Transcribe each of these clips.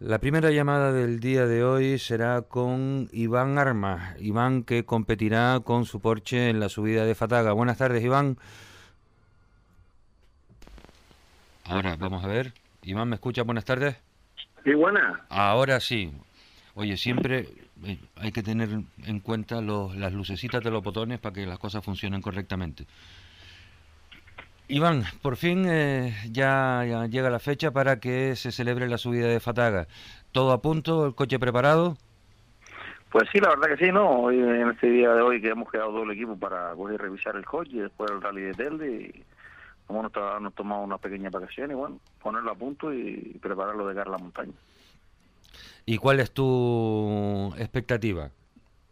La primera llamada del día de hoy será con Iván Armas. Iván que competirá con su Porsche en la subida de Fataga. Buenas tardes, Iván. Ahora, vamos a ver. Iván, ¿me escucha? Buenas tardes. Sí, buena. Ahora sí. Oye, siempre eh, hay que tener en cuenta los, las lucecitas de los botones para que las cosas funcionen correctamente. Iván, por fin eh, ya, ya, llega la fecha para que se celebre la subida de Fataga. ¿Todo a punto? ¿El coche preparado? Pues sí, la verdad que sí, ¿no? Hoy, en este día de hoy que hemos quedado todo el equipo para poder revisar el coche y después el rally de Telde y hemos nos tomado una pequeña vacación y bueno, ponerlo a punto y prepararlo de cara a la montaña. ¿Y cuál es tu expectativa?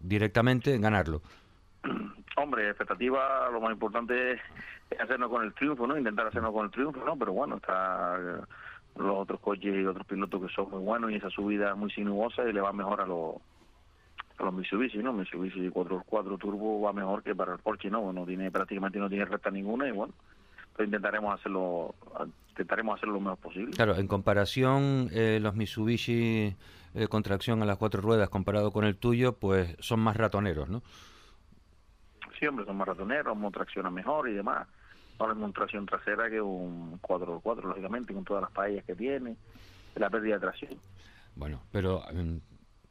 Directamente ganarlo. Hombre, expectativa, lo más importante es hacernos con el triunfo, ¿no? Intentar hacernos con el triunfo, ¿no? Pero bueno, está los otros coches y otros pilotos que son muy buenos y esa subida muy sinuosa y le va mejor a los a los Mitsubishi, ¿no? Mitsubishi 4x4 Turbo va mejor que para el Porsche, ¿no? Bueno, tiene prácticamente no tiene recta ninguna y bueno, pues intentaremos hacerlo intentaremos hacerlo lo mejor posible. Claro, en comparación eh, los Mitsubishi eh, con tracción a las cuatro ruedas comparado con el tuyo, pues son más ratoneros, ¿no? Sí, hombre, son más ratoneros, tracciona mejor y demás no es una tracción trasera que un 4x4, lógicamente, con todas las fallas que tiene, la pérdida de tracción. Bueno, pero um,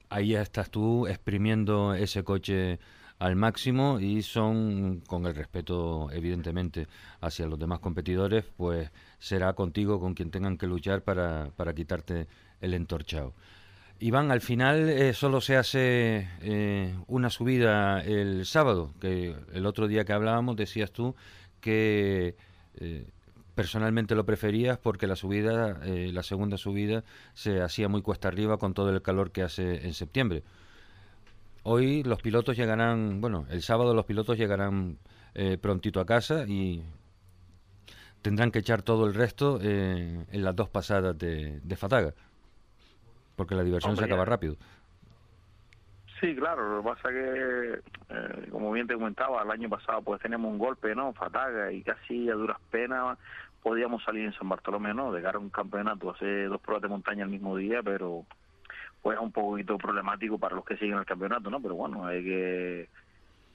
ahí ya estás tú exprimiendo ese coche al máximo y son, con el respeto evidentemente hacia los demás competidores, pues será contigo con quien tengan que luchar para, para quitarte el entorchado. Iván, al final eh, solo se hace eh, una subida el sábado, que el otro día que hablábamos decías tú que eh, personalmente lo preferías porque la subida, eh, la segunda subida, se hacía muy cuesta arriba con todo el calor que hace en septiembre. Hoy los pilotos llegarán, bueno, el sábado los pilotos llegarán prontito a casa y tendrán que echar todo el resto en las dos pasadas de, Fataga, porque la diversión se acaba rápido. Sí, claro, lo que pasa que, eh, como bien te comentaba, el año pasado pues teníamos un golpe, ¿no? Fataga y casi a duras penas podíamos salir en San Bartolomé, ¿no? De cara a un campeonato, hacer dos pruebas de montaña el mismo día, pero pues es un poquito problemático para los que siguen el campeonato, ¿no? Pero bueno, hay que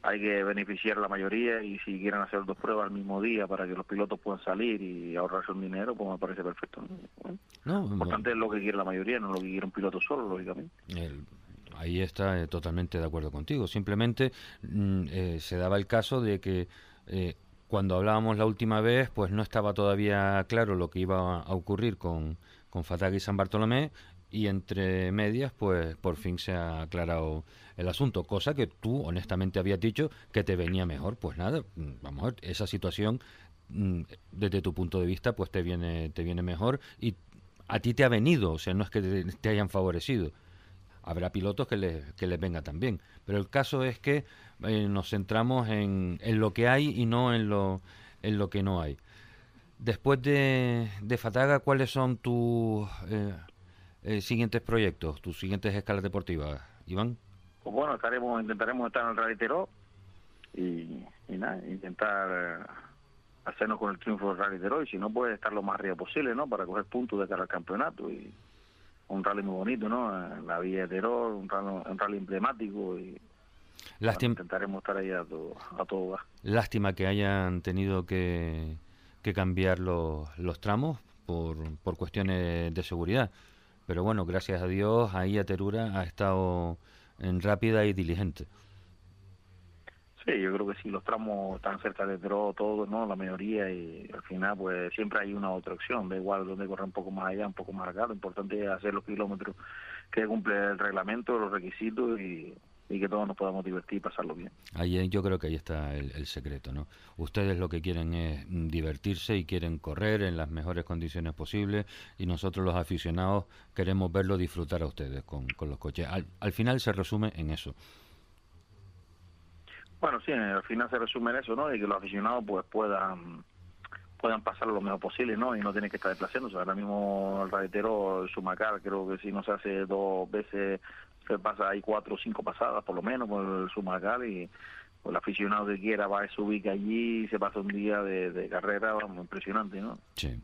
hay que beneficiar a la mayoría y si quieren hacer dos pruebas al mismo día para que los pilotos puedan salir y ahorrarse un dinero, pues me parece perfecto. ¿no? lo importante es lo que quiere la mayoría, no lo que quiere un piloto solo, lógicamente. El ahí está eh, totalmente de acuerdo contigo. Simplemente mm, eh, se daba el caso de que eh, cuando hablábamos la última vez, pues no estaba todavía claro lo que iba a ocurrir con, con Fatag y San Bartolomé y entre medias, pues por fin se ha aclarado el asunto, cosa que tú honestamente habías dicho que te venía mejor. Pues nada, mm, vamos a ver, esa situación mm, desde tu punto de vista, pues te viene, te viene mejor y a ti te ha venido, o sea, no es que te hayan favorecido habrá pilotos que les, que les venga también. Pero el caso es que eh, nos centramos en, en, lo que hay y no en lo, en lo que no hay. Después de, de Fataga, ¿cuáles son tus eh, eh, siguientes proyectos, tus siguientes escalas deportivas, Iván? Pues bueno, estaremos, intentaremos estar en el Rally y, y nada, intentar hacernos con el triunfo del Rally y si no puede estar lo más arriba posible, ¿no? Para coger puntos de cara al campeonato y un rally muy bonito, ¿no? La Villa de Terror, un rally, un rally emblemático y intentaremos estar ahí a todo, a todo Lástima que hayan tenido que, que cambiar los, los tramos por, por cuestiones de seguridad. Pero bueno, gracias a Dios, ahí a Terura ha estado en rápida y diligente. Sí, yo creo que sí, los tramos están cerca de Dro, todos, ¿no? La mayoría, y al final, pues siempre hay una otra opción, da igual donde correr un poco más allá, un poco más acá, lo importante es hacer los kilómetros que cumple el reglamento, los requisitos y, que todos nos podamos divertir y pasarlo bien. Ahí, yo creo que ahí está el, el, secreto, ¿no? Ustedes lo que quieren es divertirse y quieren correr en las mejores condiciones posibles y nosotros los aficionados queremos verlo disfrutar a ustedes con, con los coches. Al, al final se resume en eso. Bueno, sí, al final se resume en eso, ¿no? Y que los aficionados pues puedan puedan pasar lo mejor posible, ¿no? Y no tienen que estar desplazándose. Ahora mismo el radetero Sumacar, creo que si no se hace dos veces, se pasa ahí cuatro o cinco pasadas por lo menos por el Sumacar y pues, el aficionado que quiera va a se ubica allí y se pasa un día de, carrera, vamos, impresionante, ¿no? Sí.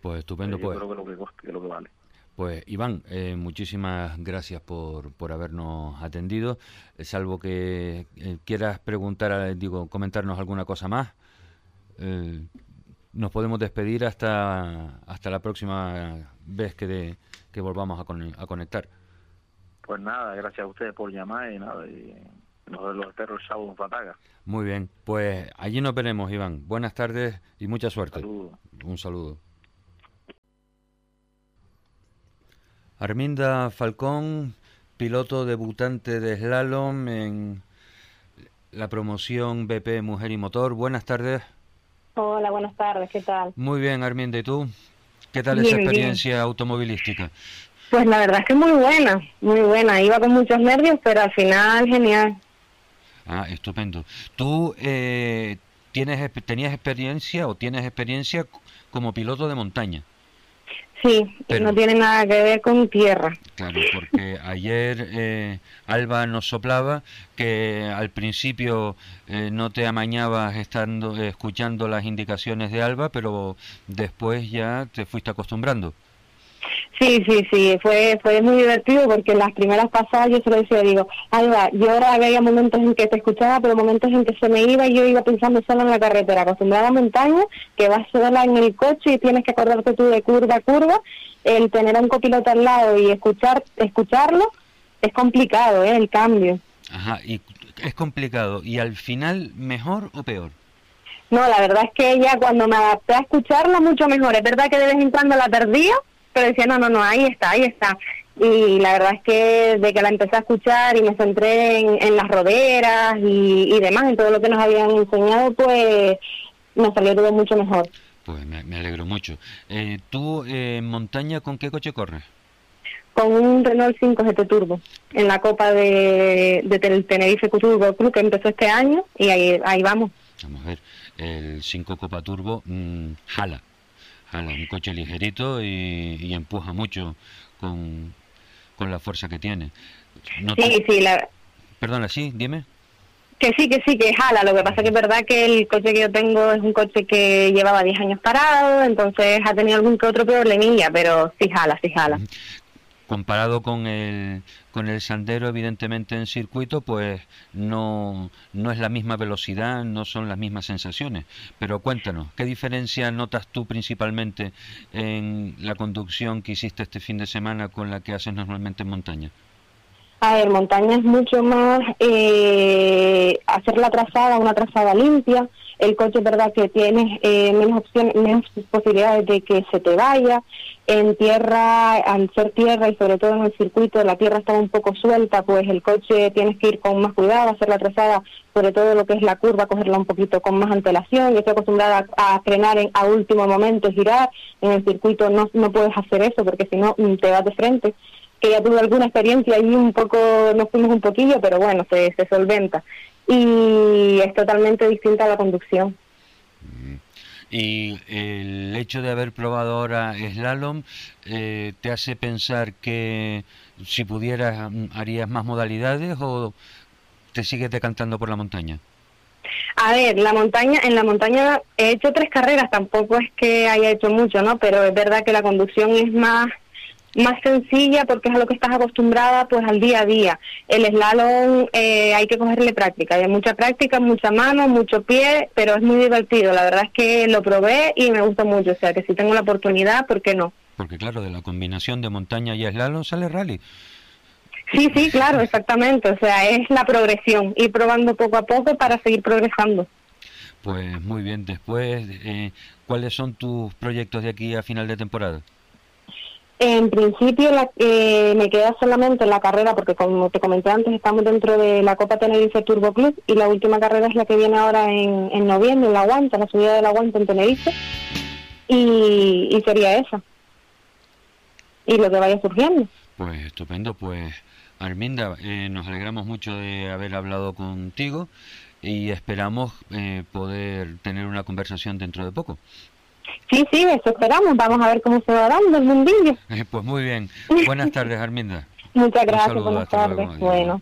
pues estupendo, yo pues. creo que lo que, que lo que vale. Pues Iván, eh, muchísimas gracias por, por habernos atendido. Eh, salvo que eh, quieras preguntar, digo, comentarnos alguna cosa más, nos podemos despedir hasta, hasta la próxima vez que, que volvamos a, a conectar. Pues nada, gracias a ustedes por llamar y nada, y nos los espero el sábado en Fataga. Muy bien, pues allí nos veremos, Iván. Buenas tardes y mucha suerte. Un saludo. Arminda Falcón, piloto debutante de slalom en la promoción BP Mujer y Motor. Buenas tardes. Hola, buenas tardes, ¿qué tal? Muy bien, Arminda, ¿y tú? ¿Qué tal esa experiencia automovilística? Pues la verdad es que muy buena, muy buena. Iba con muchos nervios, pero al final genial. Ah, estupendo. ¿Tú eh, tienes, tenías experiencia o tienes experiencia como piloto de montaña? Sí, no tiene nada que ver con tierra. Claro, porque ayer eh, Alba nos soplaba que al principio eh, no te amañabas estando escuchando las indicaciones de Alba, pero después ya te fuiste acostumbrando. Sí, sí, sí, fue fue muy divertido porque en las primeras pasadas yo se lo decía, digo, Alba, yo ahora había momentos en que te escuchaba, pero momentos en que se me iba y yo iba pensando solo en la carretera, acostumbrada a montaña, que vas sola en el coche y tienes que acordarte tú de curva a curva, el tener a un copiloto al lado y escuchar escucharlo es complicado, ¿eh? el cambio. Ajá, y es complicado, ¿y al final mejor o peor? No, la verdad es que ella cuando me adapté a escucharla mucho mejor, es verdad que de vez en cuando la perdía, pero decía, no, no, no, ahí está, ahí está. Y la verdad es que de que la empecé a escuchar y me centré en, las roderas y, demás, en todo lo que nos habían enseñado, pues me salió todo mucho mejor. Pues me, alegro mucho. Eh, ¿Tú eh, en montaña con qué coche corres? Con un Renault 5 GT Turbo, en la Copa de, de Tenerife Turbo Club que empezó este año y ahí, ahí vamos. Vamos a ver, el 5 Copa Turbo mm, jala, un coche ligerito y, empuja mucho con, la fuerza que tiene. sí, sí, la... Perdona, sí, dime. Que sí, que sí, que jala. Lo que pasa que es verdad que el coche que yo tengo es un coche que llevaba 10 años parado, entonces ha tenido algún que otro problemilla, pero sí jala, sí jala comparado con el, con el sandero, evidentemente en circuito, pues no, no es la misma velocidad, no son las mismas sensaciones. Pero cuéntanos, ¿qué diferencia notas tú principalmente en la conducción que hiciste este fin de semana con la que haces normalmente en montaña? A ver, montaña es mucho más eh, hacer la trazada, una trazada limpia. El coche es verdad que tienes eh, menos opciones, menos posibilidades de que se te vaya. En tierra, al ser tierra y sobre todo en el circuito, la tierra está un poco suelta, pues el coche tienes que ir con más cuidado, hacer la trazada, sobre todo lo que es la curva, cogerla un poquito con más antelación. Yo estoy acostumbrada a, frenar en, a último momento, girar. En el circuito no, no puedes hacer eso porque si no mm, te vas de frente que ya tuve alguna experiencia y un poco, nos fuimos un poquillo, pero bueno, se, se solventa. Y es totalmente distinta a la conducción. Y el hecho de haber probado ahora slalom eh, te hace pensar que si pudieras mm, harías más modalidades o te sigues decantando por la montaña. A ver, la montaña, en la montaña he hecho tres carreras, tampoco es que haya hecho mucho, ¿no? Pero es verdad que la conducción es más más sencilla porque es a lo que estás acostumbrada pues al día a día. El slalom eh, hay que cogerle práctica, hay mucha práctica, mucha mano, mucho pie, pero es muy divertido. La verdad es que lo probé y me gusta mucho, o sea que si tengo la oportunidad, ¿por qué no? Porque claro, de la combinación de montaña y slalom sale rally. Sí, sí, claro, exactamente. O sea, es la progresión, ir probando poco a poco para seguir progresando. Pues muy bien, después, eh, ¿cuáles son tus proyectos de aquí a final de temporada? En principio la, eh, me queda solamente la carrera, porque como te comenté antes, estamos dentro de la Copa Tenerife Turbo Club y la última carrera es la que viene ahora en, en noviembre, en la Aguanta, la subida de la Aguanta en Tenerife. Y, sería esa. Y lo que vaya surgiendo. Pues estupendo, pues Arminda, eh, nos alegramos mucho de haber hablado contigo y esperamos eh, poder tener una conversación dentro de poco. Sí, sí, eso esperamos. Vamos a ver cómo se va dando el mundillo. Eh, pues muy bien. Buenas tardes, Arminda. Muchas gracias, buenas tardes. bueno.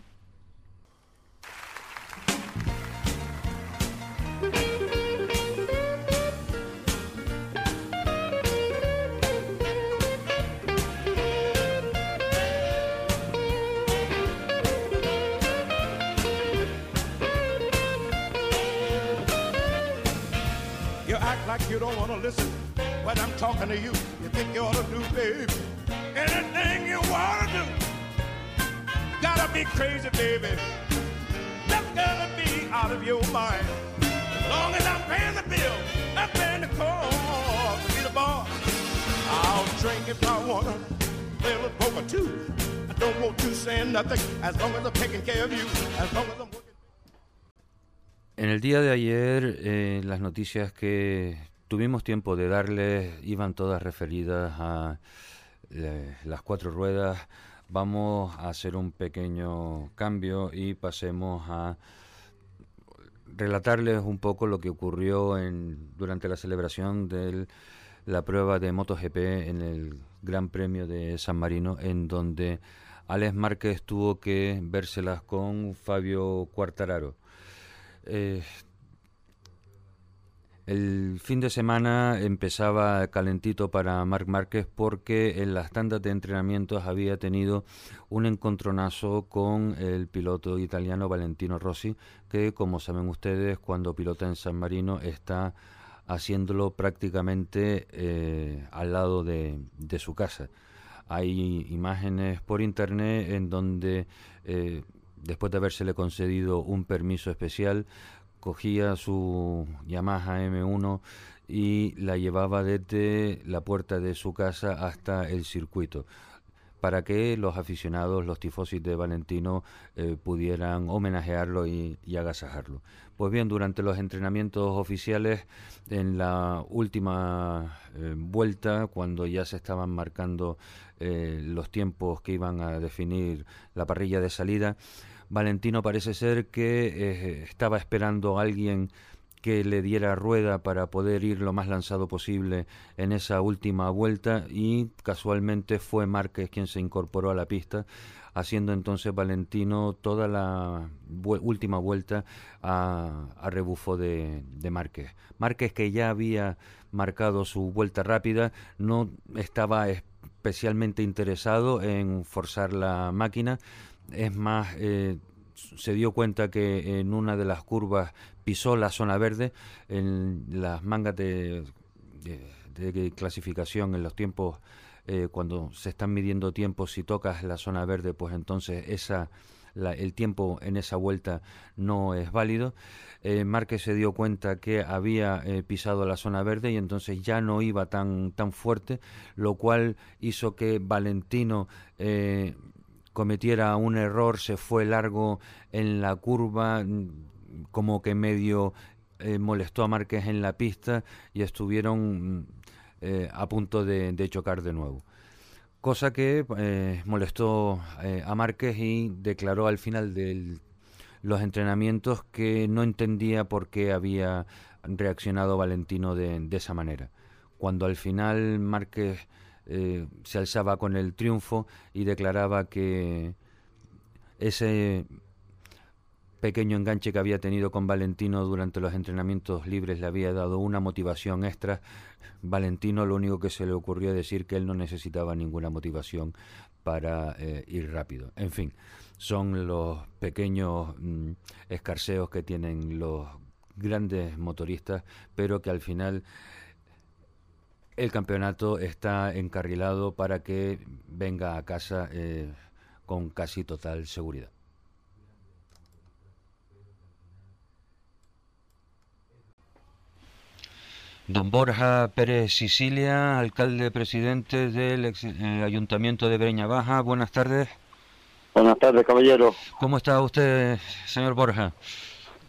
Don't want listen when I'm talking to you. You think you ought to do, baby, anything you want to do. Gotta be crazy, baby. Just gotta be out of your mind. As long as I'm paying the bill, I'm paying the cost be the boss. I'll drink if I wanna, play a little poker too. I don't want you saying nothing as long as I'm taking care of you, as long as I'm. En el día de ayer, eh, las noticias que tuvimos tiempo de darles iban todas referidas a eh, las cuatro ruedas. Vamos a hacer un pequeño cambio y pasemos a relatarles un poco lo que ocurrió en, durante la celebración de la prueba de MotoGP en el Gran Premio de San Marino, en donde Alex Márquez tuvo que vérselas con Fabio Quartararo. Eh, el fin de semana empezaba calentito para Marc Márquez porque en las tandas de entrenamientos había tenido un encontronazo con el piloto italiano Valentino Rossi, que como saben ustedes, cuando pilota en San Marino está haciéndolo prácticamente eh, al lado de, su casa. Hay imágenes por internet en donde, eh, después de habérsele concedido un permiso especial, cogía su Yamaha M1 y la llevaba desde la puerta de su casa hasta el circuito para que los aficionados, los tifosis de Valentino, eh, pudieran homenajearlo y, agasajarlo. Pues bien, durante los entrenamientos oficiales, en la última eh, vuelta, cuando ya se estaban marcando eh, los tiempos que iban a definir la parrilla de salida, Valentino parece ser que eh, estaba esperando a alguien que le diera rueda para poder ir lo más lanzado posible en esa última vuelta y casualmente fue Márquez quien se incorporó a la pista haciendo entonces Valentino toda la última vuelta a, rebufo de, de, Márquez. Márquez que ya había marcado su vuelta rápida no estaba especialmente interesado en forzar la máquina es más, eh, se dio cuenta que en una de las curvas pisó la zona verde, en las mangas de, clasificación, en los tiempos, eh, cuando se están midiendo tiempos, si tocas la zona verde, pues entonces esa... el tiempo en esa vuelta no es válido. Eh, Márquez se dio cuenta que había pisado la zona verde y entonces ya no iba tan, tan fuerte, lo cual hizo que Valentino cometiera un error, se fue largo en la curva, mm, como que medio eh, molestó a Márquez en la pista y estuvieron mm, eh, a punto de, chocar de nuevo. Cosa que eh, molestó a Márquez y declaró al final de los entrenamientos que no entendía por qué había reaccionado Valentino de, de esa manera. Cuando al final Márquez eh, se alzaba con el triunfo y declaraba que ese pequeño enganche que había tenido con Valentino durante los entrenamientos libres le había dado una motivación extra. Valentino lo único que se le ocurrió decir que él no necesitaba ninguna motivación para eh, ir rápido. En fin, son los pequeños mm, escarceos que tienen los grandes motoristas, pero que al final el campeonato está encarrilado para que venga a casa eh, con casi total seguridad. Don Borja Pérez Sicilia, alcalde presidente del eh, Ayuntamiento de Breña Baja, buenas tardes. Buenas tardes, caballero. ¿Cómo está usted, señor Borja?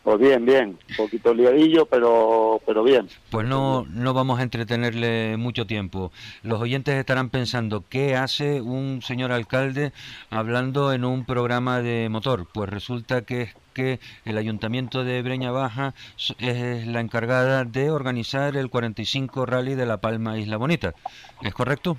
Pues bien, bien, un poquito liadillo, pero, pero bien. Pues no, no vamos a entretenerle mucho tiempo. Los oyentes estarán pensando, ¿qué hace un señor alcalde hablando en un programa de motor? Pues resulta que es que el Ayuntamiento de Breña Baja es la encargada de organizar el 45 Rally de La Palma Isla Bonita. ¿Es correcto?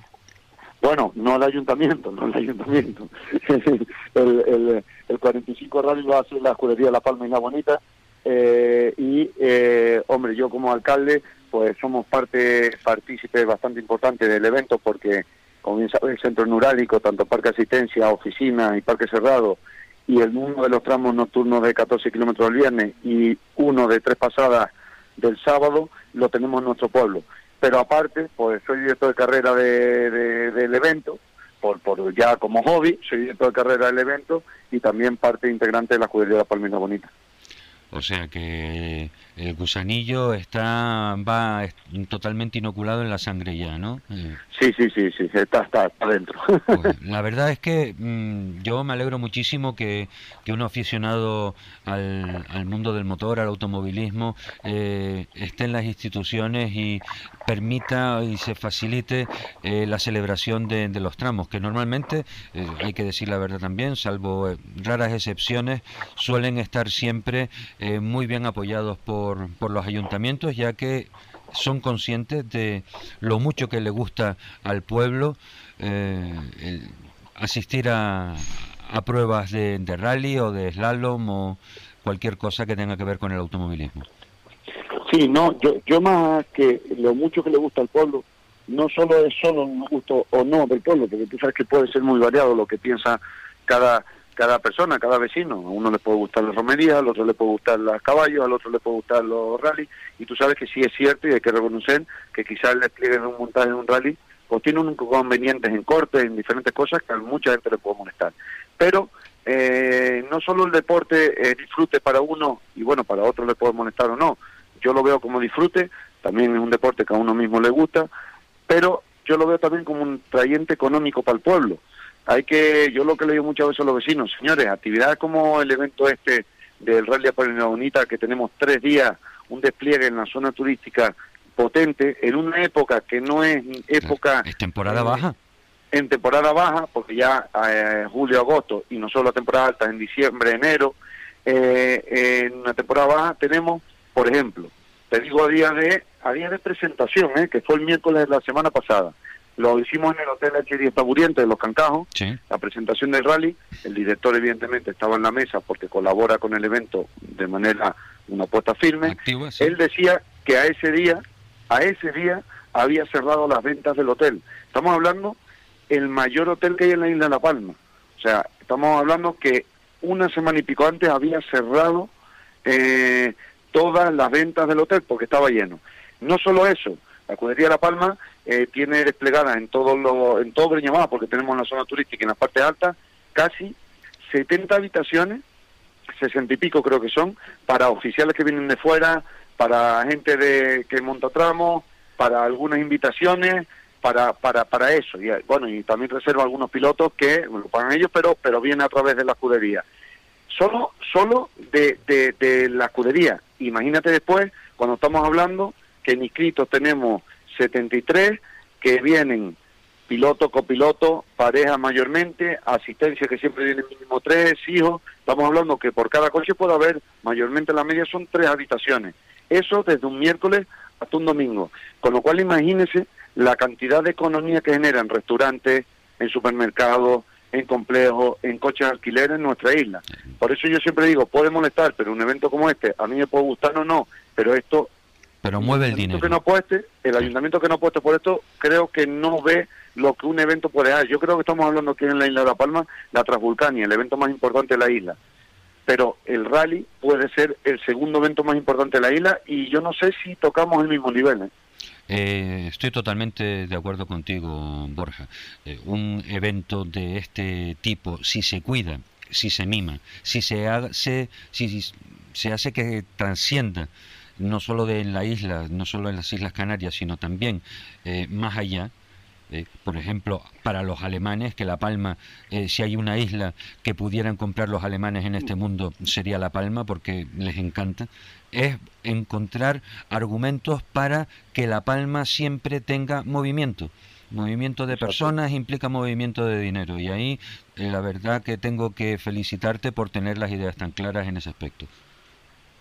Bueno, no el ayuntamiento, no el ayuntamiento. el, el, el 45 Rally lo hace la escudería La Palma Isla Bonita eh, y, eh, hombre, yo como alcalde, pues somos parte, partícipe bastante importante del evento porque, como bien sabe, el centro neurálico, tanto parque asistencia, oficina y parque cerrado, y el uno de los tramos nocturnos de 14 kilómetros al viernes y uno de tres pasadas del sábado lo tenemos en nuestro pueblo. Pero aparte, pues soy director de carrera de, del evento, por, por ya como hobby, soy director de carrera del evento y también parte integrante de la Judería de la Palmina Bonita. O sea que el gusanillo está va totalmente inoculado en la sangre ya, ¿no? Sí, sí, sí, sí, está, está, adentro. Pues, la verdad es que mm, yo me alegro muchísimo que, que un aficionado al, al, mundo del motor, al automovilismo, eh, esté en las instituciones y permita y se facilite eh, la celebración de, de, los tramos, que normalmente, eh, hay que decir la verdad también, salvo eh, raras excepciones, suelen estar siempre eh, muy bien apoyados por por, los ayuntamientos, ya que son conscientes de lo mucho que le gusta al pueblo eh, asistir a, a pruebas de, de, rally o de slalom o cualquier cosa que tenga que ver con el automovilismo. Sí, no, yo, yo más que lo mucho que le gusta al pueblo, no solo es solo un gusto o no del pueblo, porque tú sabes que puede ser muy variado lo que piensa cada cada persona, cada vecino. A uno le puede gustar la romería, al otro le puede gustar los caballos, al otro le puede gustar los rally. Y tú sabes que sí es cierto y hay que reconocer que quizás el despliegue de un montaje de un rally pues tiene un inconvenientes en corte, en diferentes cosas que a mucha gente le puede molestar. Pero eh, no solo el deporte eh, disfrute para uno y bueno, para otro le puede molestar o no. Yo lo veo como disfrute, también es un deporte que a uno mismo le gusta, pero yo lo veo también como un trayente económico para el pueblo hay que, yo lo que le digo muchas veces a los vecinos, señores, actividades como el evento este del Rally Apolonio Bonita, que tenemos tres días, un despliegue en la zona turística potente, en una época que no es época... ¿Es temporada eh, baja? En temporada baja, porque ya eh, julio, agosto, y no solo la temporada alta, en diciembre, enero, eh, en una temporada baja tenemos, por ejemplo, te digo a día de, a día de presentación, eh, que fue el miércoles de la semana pasada, lo hicimos en el Hotel H10 Taburiente de Los Cancajos, la presentación del rally. El director, evidentemente, estaba en la mesa porque colabora con el evento de manera, una apuesta firme. Él decía que a ese día, a ese día, había cerrado las ventas del hotel. Estamos hablando el mayor hotel que hay en la isla de La Palma. O sea, estamos hablando que una semana y pico antes había cerrado eh, todas las ventas del hotel porque estaba lleno. No solo eso, la Cudería La Palma eh, tiene desplegada en todo lo, en todo Breñamá, porque tenemos en la zona turística en la parte alta, casi 70 habitaciones, 60 y pico creo que son, para oficiales que vienen de fuera, para gente de que monta tramos, para algunas invitaciones, para, para, para eso. Y bueno, y también reserva algunos pilotos que lo pagan ellos, pero, pero viene a través de la escudería. Solo, solo de, de, de la escudería. Imagínate después, cuando estamos hablando que en inscritos tenemos 73 que vienen piloto, copiloto, pareja mayormente, asistencia que siempre vienen mínimo tres, hijos. Estamos hablando que por cada coche puede haber, mayormente la media son tres habitaciones. Eso desde un miércoles hasta un domingo. Con lo cual imagínense la cantidad de economía que genera en restaurantes, en supermercados, en complejos, en coches alquiler en nuestra isla. Por eso yo siempre digo, puede molestar, pero un evento como este, a mí me puede gustar o no, pero esto pero mueve el dinero. Que no apueste, el ayuntamiento que no apueste por esto, creo que no ve lo que un evento puede dar. Yo creo que estamos hablando aquí en la isla de La Palma, la Transvulcania, el evento más importante de la isla. Pero el rally puede ser el segundo evento más importante de la isla y yo no sé si tocamos el mismo nivel. ¿eh? Eh, estoy totalmente de acuerdo contigo, Borja. Eh, un evento de este tipo, si se cuida, si se mima, si se hace, si se hace que transcienda no solo de la isla, no solo en las Islas Canarias, sino también eh, más allá. Eh, por ejemplo, para los alemanes, que La Palma, eh, si hay una isla que pudieran comprar los alemanes en este mundo, sería La Palma, porque les encanta, es encontrar argumentos para que La Palma siempre tenga movimiento. Movimiento de personas implica movimiento de dinero y ahí la verdad que tengo que felicitarte por tener las ideas tan claras en ese aspecto.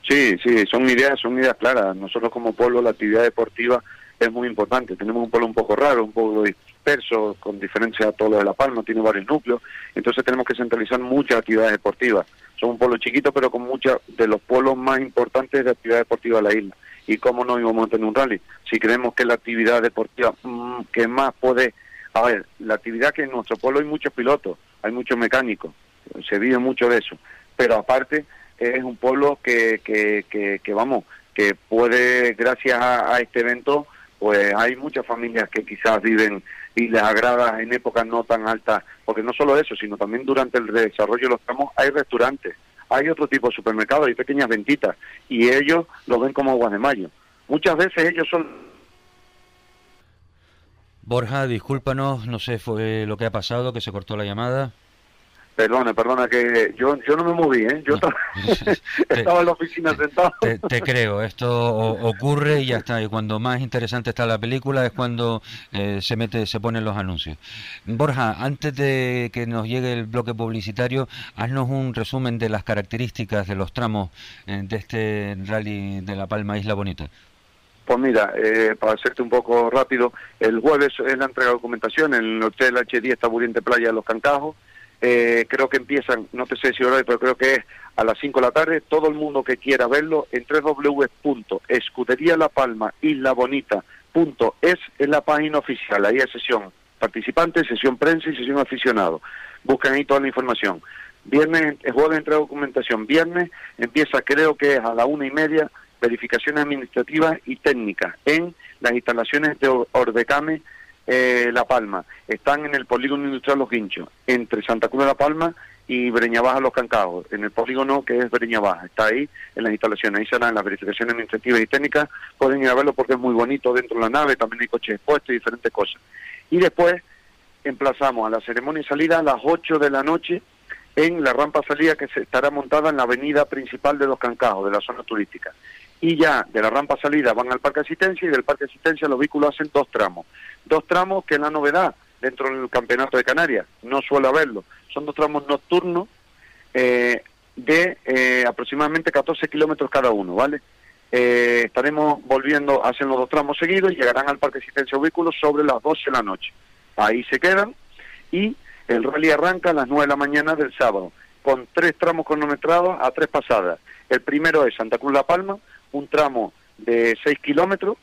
Sí, sí, son ideas, son ideas claras. Nosotros como pueblo la actividad deportiva es muy importante. Tenemos un pueblo un poco raro, un poco disperso, con diferencia a todo lo de La Palma, tiene varios núcleos, entonces tenemos que centralizar muchas actividades deportivas. Somos un pueblo chiquito, pero con muchas de los pueblos más importantes de actividad deportiva de la isla. ¿Y cómo no íbamos a tener un rally? Si creemos que la actividad deportiva mm, que más puede... A ver, la actividad que en nuestro pueblo hay muchos pilotos, hay muchos mecánicos, se vive mucho de eso, pero aparte es un pueblo que, que, que, vamos, que puede, gracias a, este evento, pues hay muchas familias que quizás viven y les agrada en épocas no tan altas, porque no solo eso, sino también durante el desarrollo de los tramos hay restaurantes, hay otro tipo de supermercados, hay pequeñas ventitas, y ellos lo ven como aguas de mayo. Muchas veces ellos son Borja, discúlpanos, no sé fue lo que ha pasado, que se cortó la llamada. Perdona, perdona, que yo, yo no me moví, ¿eh? Yo estaba, en la oficina sentado. Te, creo, esto ocurre y ya está. Y cuando más interesante está la película es cuando eh, se mete, se ponen los anuncios. Borja, antes de que nos llegue el bloque publicitario, haznos un resumen de las características de los tramos eh, de este rally de La Palma Isla Bonita. Pues mira, eh, para hacerte un poco rápido, el jueves es la entrega de documentación en el Hotel H10 Taburiente Playa de Los Cancajos. Eh, creo que empiezan, no te sé si horario, pero creo que es a las 5 de la tarde. Todo el mundo que quiera verlo en www.escuderíalapalma.isla es la página oficial. Ahí hay sesión participante, sesión prensa y sesión aficionado. Buscan ahí toda la información. Viernes, jueves de documentación. Viernes empieza, creo que es a la una y media verificaciones administrativas y técnicas en las instalaciones de Ordecame eh, La Palma. Están en el polígono industrial Los Guinchos, entre Santa Cruz de La Palma y Breña Baja Los Cancajos, en el polígono que es Breña Baja. Está ahí en las instalaciones. Ahí serán las verificaciones administrativas y técnicas. Pueden ir a verlo porque es muy bonito dentro de la nave. También hay coches expuestos y diferentes cosas. Y después emplazamos a la ceremonia de salida a las 8 de la noche en la rampa salida que se estará montada en la avenida principal de Los Cancajos, de la zona turística y ya de la rampa salida van al parque asistencia y del parque asistencia los vehículos hacen dos tramos. Dos tramos que es la novedad dentro del campeonato de Canarias, no suele haberlo. Son dos tramos nocturnos eh, de eh, aproximadamente 14 kilómetros cada uno, ¿vale? Eh, estaremos volviendo, hacen los dos tramos seguidos y llegarán al parque asistencia de vehículos sobre las 12 de la noche. Ahí se quedan y el rally arranca a las 9 de la mañana del sábado, con tres tramos cronometrados a tres pasadas. El primero es Santa Cruz La Palma, un tramo de 6 kilómetros,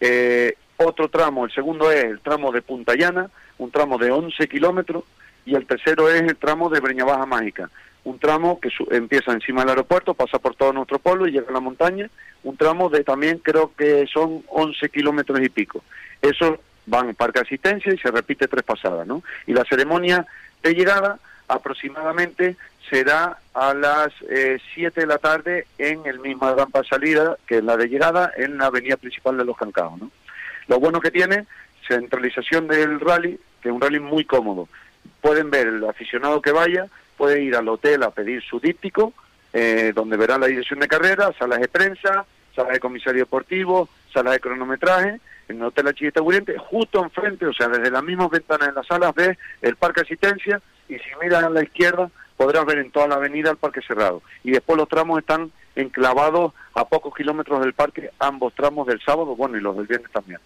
eh, otro tramo, el segundo es el tramo de Punta Llana, un tramo de 11 kilómetros, y el tercero es el tramo de Breña Baja Mágica, un tramo que empieza encima del aeropuerto, pasa por todo nuestro pueblo y llega a la montaña, un tramo de también creo que son 11 kilómetros y pico. Eso van parque asistencia y se repite tres pasadas, ¿no? Y la ceremonia de llegada aproximadamente será a las 7 eh, de la tarde en el misma rampa salida que la de llegada en la avenida principal de Los Cancaos. ¿no? Lo bueno que tiene, centralización del rally, que es un rally muy cómodo. Pueden ver el aficionado que vaya, puede ir al hotel a pedir su díptico, eh, donde verá la dirección de carrera, salas de prensa, salas de comisario deportivo, salas de cronometraje, en el Hotel Achilleta Buriente, justo enfrente, o sea, desde las mismas ventanas de las salas ve el parque asistencia y si miras a la izquierda podrás ver en toda la avenida el parque cerrado. Y después los tramos están enclavados a pocos kilómetros del parque, ambos tramos del sábado, bueno, y los del viernes también.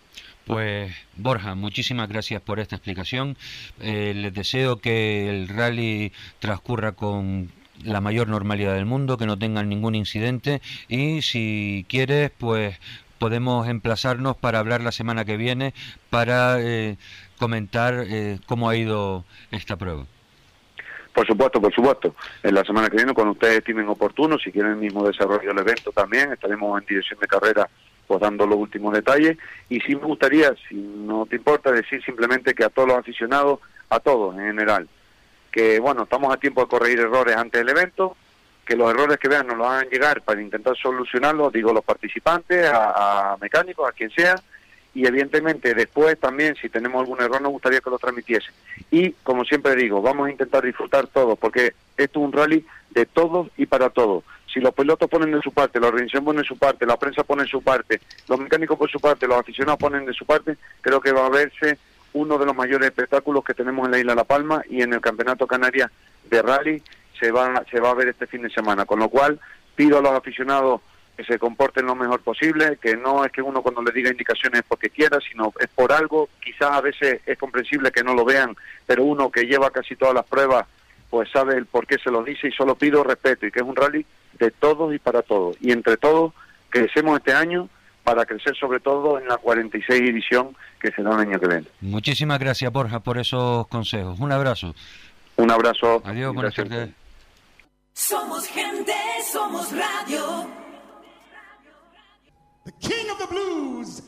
Pues Borja, muchísimas gracias por esta explicación. Eh, les deseo que el rally transcurra con la mayor normalidad del mundo, que no tengan ningún incidente y si quieres, pues podemos emplazarnos para hablar la semana que viene para eh, comentar eh, cómo ha ido esta prueba. Por supuesto, por supuesto. En la semana que viene, cuando ustedes estimen oportuno, si quieren el mismo desarrollo del evento también, estaremos en dirección de carrera pues dando los últimos detalles. Y sí me gustaría, si no te importa, decir simplemente que a todos los aficionados, a todos en general, que bueno, estamos a tiempo de corregir errores antes del evento, que los errores que vean nos los hagan llegar para intentar solucionarlos, digo, los participantes, a mecánicos, a quien sea, y evidentemente después también si tenemos algún error nos gustaría que lo transmitiesen. Y como siempre digo, vamos a intentar disfrutar todos, porque esto es un rally de todos y para todos. Si los pilotos ponen de su parte, la organización pone de su parte, la prensa pone de su parte, los mecánicos por su parte, los aficionados ponen de su parte, creo que va a verse uno de los mayores espectáculos que tenemos en la isla La Palma y en el Campeonato Canarias de Rally se va, se va a ver este fin de semana. Con lo cual pido a los aficionados que se comporten lo mejor posible, que no es que uno cuando le diga indicaciones es porque quiera, sino es por algo, quizás a veces es comprensible que no lo vean, pero uno que lleva casi todas las pruebas, pues sabe el por qué se lo dice y solo pido respeto y que es un rally de todos y para todos. Y entre todos crecemos este año para crecer sobre todo en la 46 edición que será el año que viene. Muchísimas gracias Borja por esos consejos. Un abrazo. Un abrazo. Adiós, buenas tardes. Somos gente, somos radio. The king of the blues,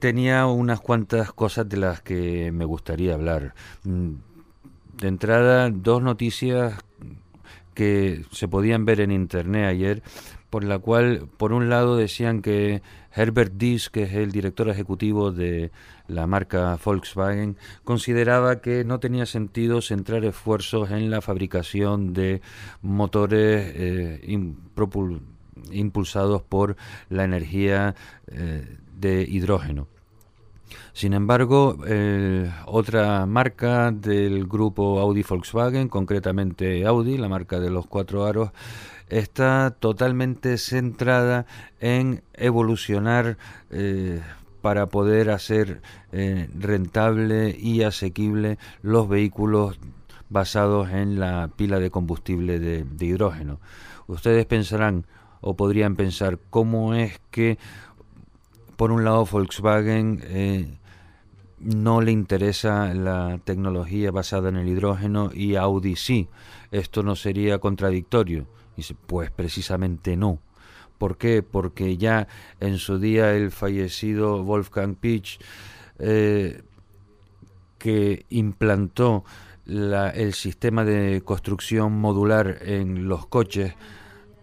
tenía unas cuantas cosas de las que me gustaría hablar. Mm, De entrada, dos noticias que se podían ver en internet ayer, por la cual, por un lado, decían que Herbert Diess, que es el director ejecutivo de la marca Volkswagen, consideraba que no tenía sentido centrar esfuerzos en la fabricación de motores eh, impulsados por la energía eh, de hidrógeno. Sin embargo, eh, otra marca del grupo Audi Volkswagen, concretamente Audi, la marca de los cuatro aros, está totalmente centrada en evolucionar eh, para poder hacer eh, rentable y asequible los vehículos basados en la pila de combustible de, de hidrógeno. Ustedes pensarán o podrían pensar cómo es que por un lado Volkswagen eh, no le interesa la tecnología basada en el hidrógeno y Audi sí. Esto no sería contradictorio. Pues precisamente no. ¿Por qué? Porque ya en su día el fallecido Wolfgang Pitch, eh, que implantó la- el sistema de construcción modular en los coches,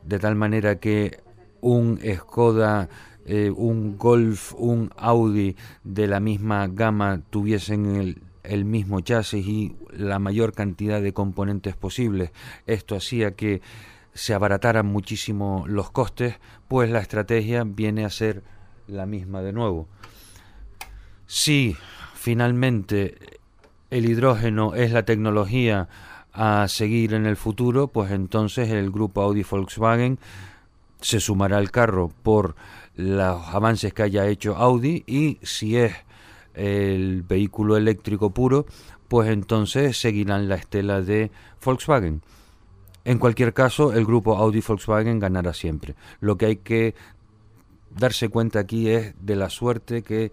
de tal manera que un Skoda, eh, un Golf, un Audi de la misma gama tuviesen el, el mismo chasis y la mayor cantidad de componentes posibles. Esto hacía que se abarataran muchísimo los costes, pues la estrategia viene a ser la misma de nuevo. Si finalmente el hidrógeno es la tecnología a seguir en el futuro, pues entonces el grupo Audi Volkswagen se sumará al carro por los avances que haya hecho Audi y si es el vehículo eléctrico puro, pues entonces seguirán la estela de Volkswagen. En cualquier caso, el grupo Audi Volkswagen ganará siempre. Lo que hay que darse cuenta aquí es de la suerte que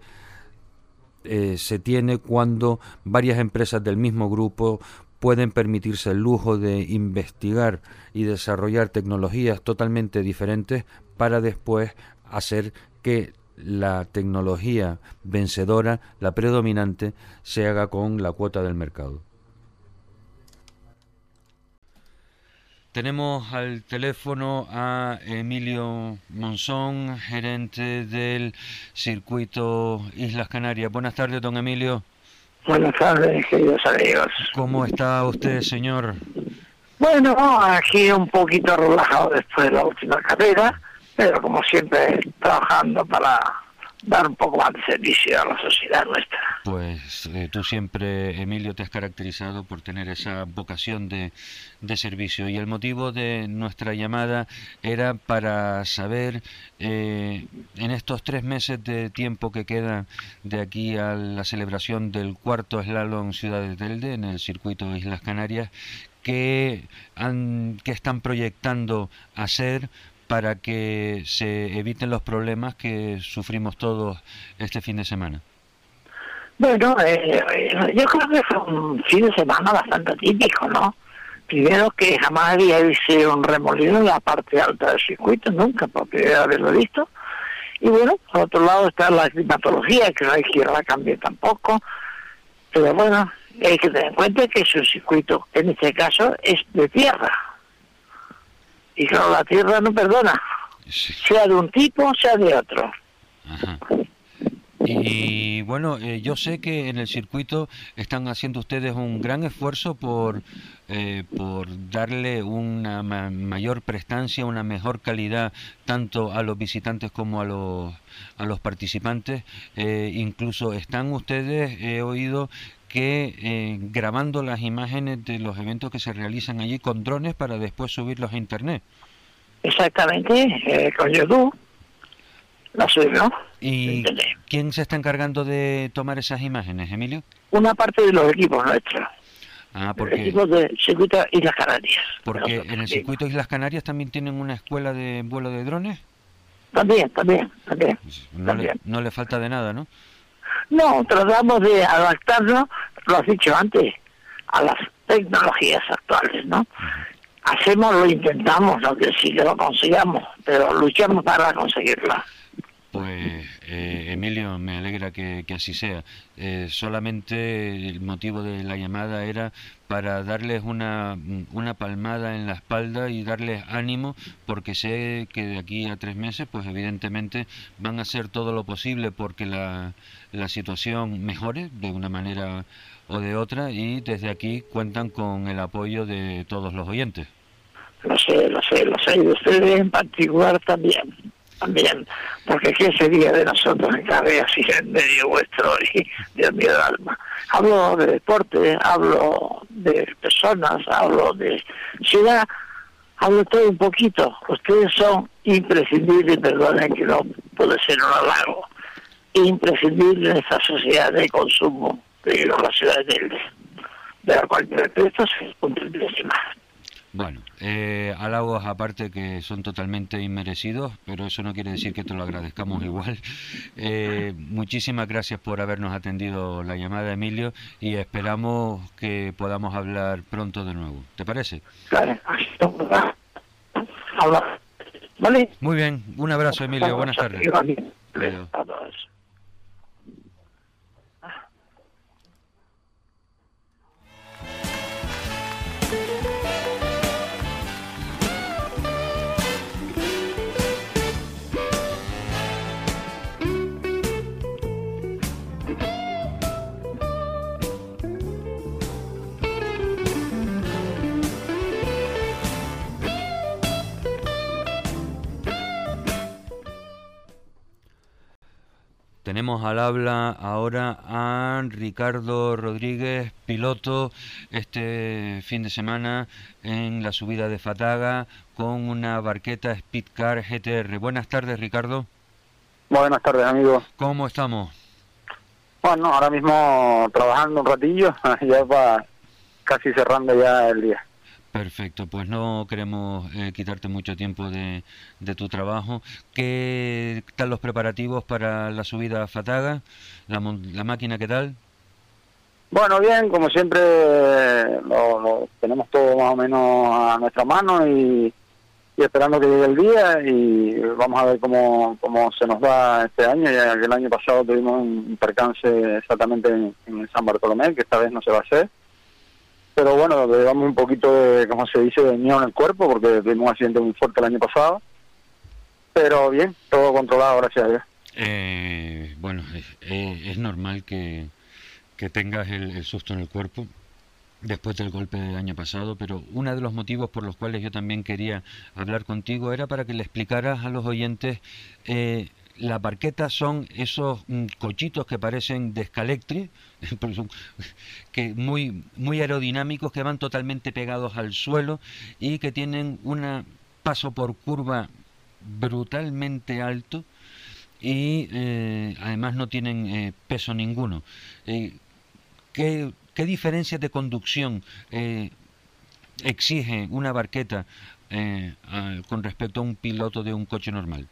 eh, se tiene cuando varias empresas del mismo grupo pueden permitirse el lujo de investigar y desarrollar tecnologías totalmente diferentes para después hacer que la tecnología vencedora, la predominante, se haga con la cuota del mercado. Tenemos al teléfono a Emilio Monzón, gerente del circuito Islas Canarias. Buenas tardes, don Emilio. Buenas tardes, queridos amigos. ¿Cómo está usted, señor? Bueno, aquí un poquito relajado después de la última carrera, pero como siempre trabajando para dar un poco más de servicio a la sociedad nuestra. Pues eh, tú siempre, Emilio, te has caracterizado por tener esa vocación de, de servicio y el motivo de nuestra llamada era para saber eh, en estos tres meses de tiempo que queda de aquí a la celebración del cuarto slalom Ciudad de Telde en el circuito Islas Canarias, ¿qué, han, qué están proyectando hacer para que se eviten los problemas que sufrimos todos este fin de semana? Bueno, eh, yo creo que fue un fin de semana bastante típico, ¿no? Primero que jamás había visto un remolino en la parte alta del circuito, nunca, por primera haberlo visto. Y bueno, por otro lado está la climatología, que no hay que la cambie tampoco. Pero bueno, hay que tener en cuenta que es un circuito, en este caso, es de tierra y claro, la tierra no perdona, sea de un tipo, sea de otro. Y bueno, eh, yo sé que en el circuito están haciendo ustedes un gran esfuerzo por, eh, por darle una mayor prestancia, una mejor calidad tanto a los visitantes como a los, a los participantes. Eh, incluso están ustedes, he oído, que grabando las imágenes de los eventos que se realizan allí con drones para después subirlos a internet. Exactamente, con YouTube la subió. ¿Y quién se está encargando de tomar esas imágenes, Emilio? Una parte de los equipos nuestros. Ah, porque... Equipos de circuito Islas Canarias. Porque en el circuito Islas Canarias también tienen una escuela de vuelo de drones. También, también, también. Le, no le falta de nada, ¿no? No, tratamos de adaptarnos, lo has dicho antes, a las tecnologías actuales, ¿no? Hacemos, lo intentamos, no que sí que lo consigamos, pero luchamos para conseguirla. Pues eh, Emilio, me alegra que, así sea. Eh, solamente el motivo de la llamada era para darles una, una palmada en la espalda y darles ánimo, porque sé que de aquí a tres meses, pues evidentemente van a hacer todo lo posible porque la, la situación mejore de una manera o de otra y desde aquí cuentan con el apoyo de todos los oyentes. Lo sé, lo sé, lo sé, y ustedes en particular también también, porque ¿qué sería de nosotros en cabe así en medio vuestro y Dios mío alma? Hablo de deporte, hablo de personas, hablo de ciudad, hablo todo un poquito. Ustedes son imprescindibles, perdonen que no puede ser un halago, imprescindibles en esta sociedad de consumo de la ciudad de de la cual me respeto, un más. Bueno, eh, halagos aparte que son totalmente inmerecidos, pero eso no quiere decir que te lo agradezcamos igual. Eh, muchísimas gracias por habernos atendido la llamada, Emilio, y esperamos que podamos hablar pronto de nuevo. ¿Te parece? Claro, Muy bien, un abrazo, Emilio. Buenas tardes. Tenemos al habla ahora a Ricardo Rodríguez, piloto este fin de semana en la subida de Fataga con una barqueta Speedcar GTR. Buenas tardes, Ricardo. Buenas tardes, amigo. ¿Cómo estamos? Bueno, ahora mismo trabajando un ratillo, ya va casi cerrando ya el día. Perfecto, pues no queremos eh, quitarte mucho tiempo de, tu trabajo. ¿Qué tal los preparativos para la subida a Fataga? ¿La, la máquina qué tal? Bueno, bien, como siempre lo, tenemos todo más o menos a nuestra mano y, esperando que llegue el día y vamos a ver cómo, cómo se nos va este año, ya que el año pasado tuvimos un percance exactamente en, en San Bartolomé, que esta vez no se va a hacer pero bueno, llevamos un poquito de, como se dice, de miedo en el cuerpo, porque tuvimos un accidente muy fuerte el año pasado, pero bien, todo controlado, gracias a Dios. Eh, bueno, es, normal que, que tengas el, susto en el cuerpo después del golpe del año pasado, pero uno de los motivos por los cuales yo también quería hablar contigo era para que le explicaras a los oyentes eh, las barquetas son esos mm, cochitos que parecen de escalectri, que muy, muy aerodinámicos, que van totalmente pegados al suelo y que tienen un paso por curva brutalmente alto y eh, además no tienen eh, peso ninguno. Eh, ¿qué, ¿Qué diferencias de conducción exige una barqueta con respecto a un piloto de un coche normal?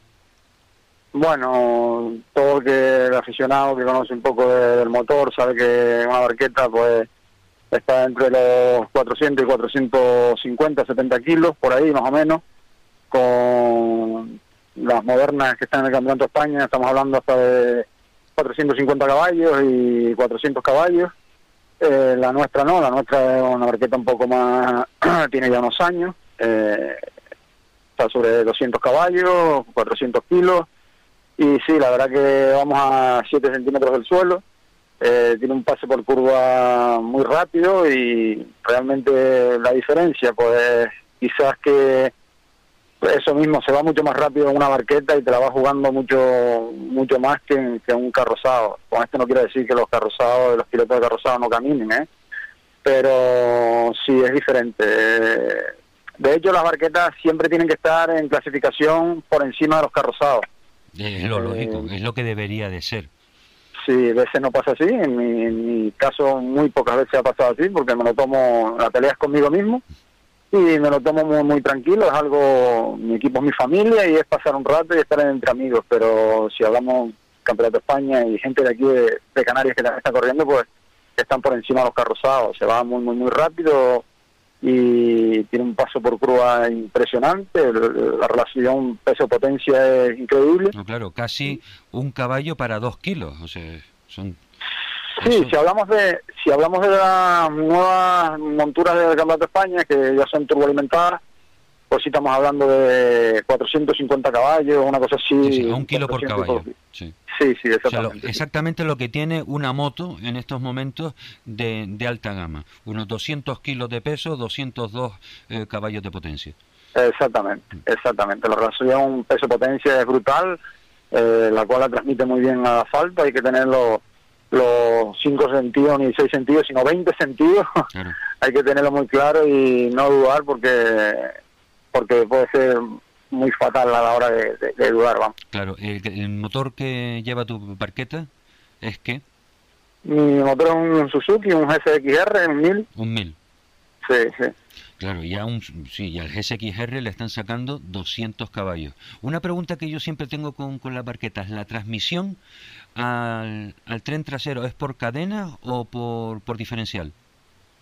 Bueno, todo el que el aficionado que conoce un poco del motor sabe que una barqueta pues está entre los 400 y 450, 70 kilos, por ahí más o menos, con las modernas que están en el Campeonato de España, estamos hablando hasta de 450 caballos y 400 caballos. Eh, la nuestra no, la nuestra es una barqueta un poco más, tiene ya unos años, eh, está sobre 200 caballos, 400 kilos y sí, la verdad que vamos a 7 centímetros del suelo. Eh, tiene un pase por curva muy rápido y realmente la diferencia, pues quizás que eso mismo se va mucho más rápido en una barqueta y te la va jugando mucho mucho más que en, un carrozado. Con esto no quiero decir que los carrozados, los pilotos de carrozado no caminen, ¿eh? pero sí es diferente. De hecho, las barquetas siempre tienen que estar en clasificación por encima de los carrozados. Es lo lógico, es lo que debería de ser. Sí, a veces no pasa así, en mi, caso muy pocas veces ha pasado así, porque me lo tomo, la pelea es conmigo mismo y me lo tomo muy, muy tranquilo, es algo, mi equipo es mi familia y es pasar un rato y estar entre amigos, pero si hablamos Campeonato de España y gente de aquí de, Canarias que también está corriendo, pues están por encima de los carrozados, se va muy, muy, muy rápido, y tiene un paso por curva impresionante, la relación peso-potencia es increíble. claro, casi un caballo para dos kilos, o sea, son... Sí, si hablamos de si hablamos de las nuevas monturas del Campeonato de España, que ya son turboalimentadas, pues sí estamos hablando de 450 caballos, una cosa así. un kilo por caballo. Sí. Sí, exactamente. exactamente lo que tiene una moto en estos momentos de, de alta gama. Unos 200 kilos de peso, 202 eh, caballos de potencia. Exactamente, exactamente. La relación peso-potencia es brutal, eh, la cual la transmite muy bien al asfalto. Hay que tener los, los 5 sentidos, ni 6 sentidos, sino 20 sentidos. Hay que tenerlo muy claro y no dudar porque porque puede ser muy fatal a la hora de, dudar, vamos. Claro, ¿el, motor que lleva tu barqueta es qué? Mi motor es un Suzuki, un GSXR, un 1000. Un 1000. Sí, sí. Claro, ya un, sí, al GSXR le están sacando 200 caballos. Una pregunta que yo siempre tengo con, con las barquetas, ¿la transmisión al, al tren trasero es por cadena o por, por diferencial?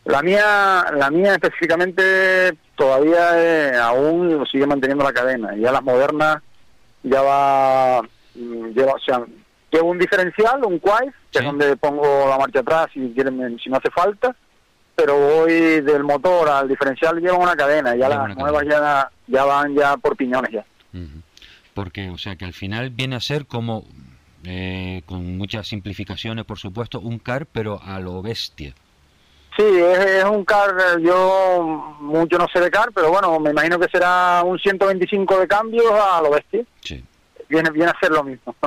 La mía, la mía específicamente todavía eh, aún sigue manteniendo la cadena. Ya las modernas ya va, mm, lleva, o sea, llevo un diferencial, un quaif, que es donde pongo la marcha atrás si quieren, si no hace falta, pero voy del motor al diferencial lleva una cadena, ya las nuevas ya, ya van ya por piñones ya. Porque, o sea, que al final viene a ser como, eh, con muchas simplificaciones, por supuesto, un car, pero a lo bestia. Sí, es, un car, yo mucho no sé de car, pero bueno, me imagino que será un 125 de cambio a lo bestia. Sí. Viene, viene a ser lo mismo.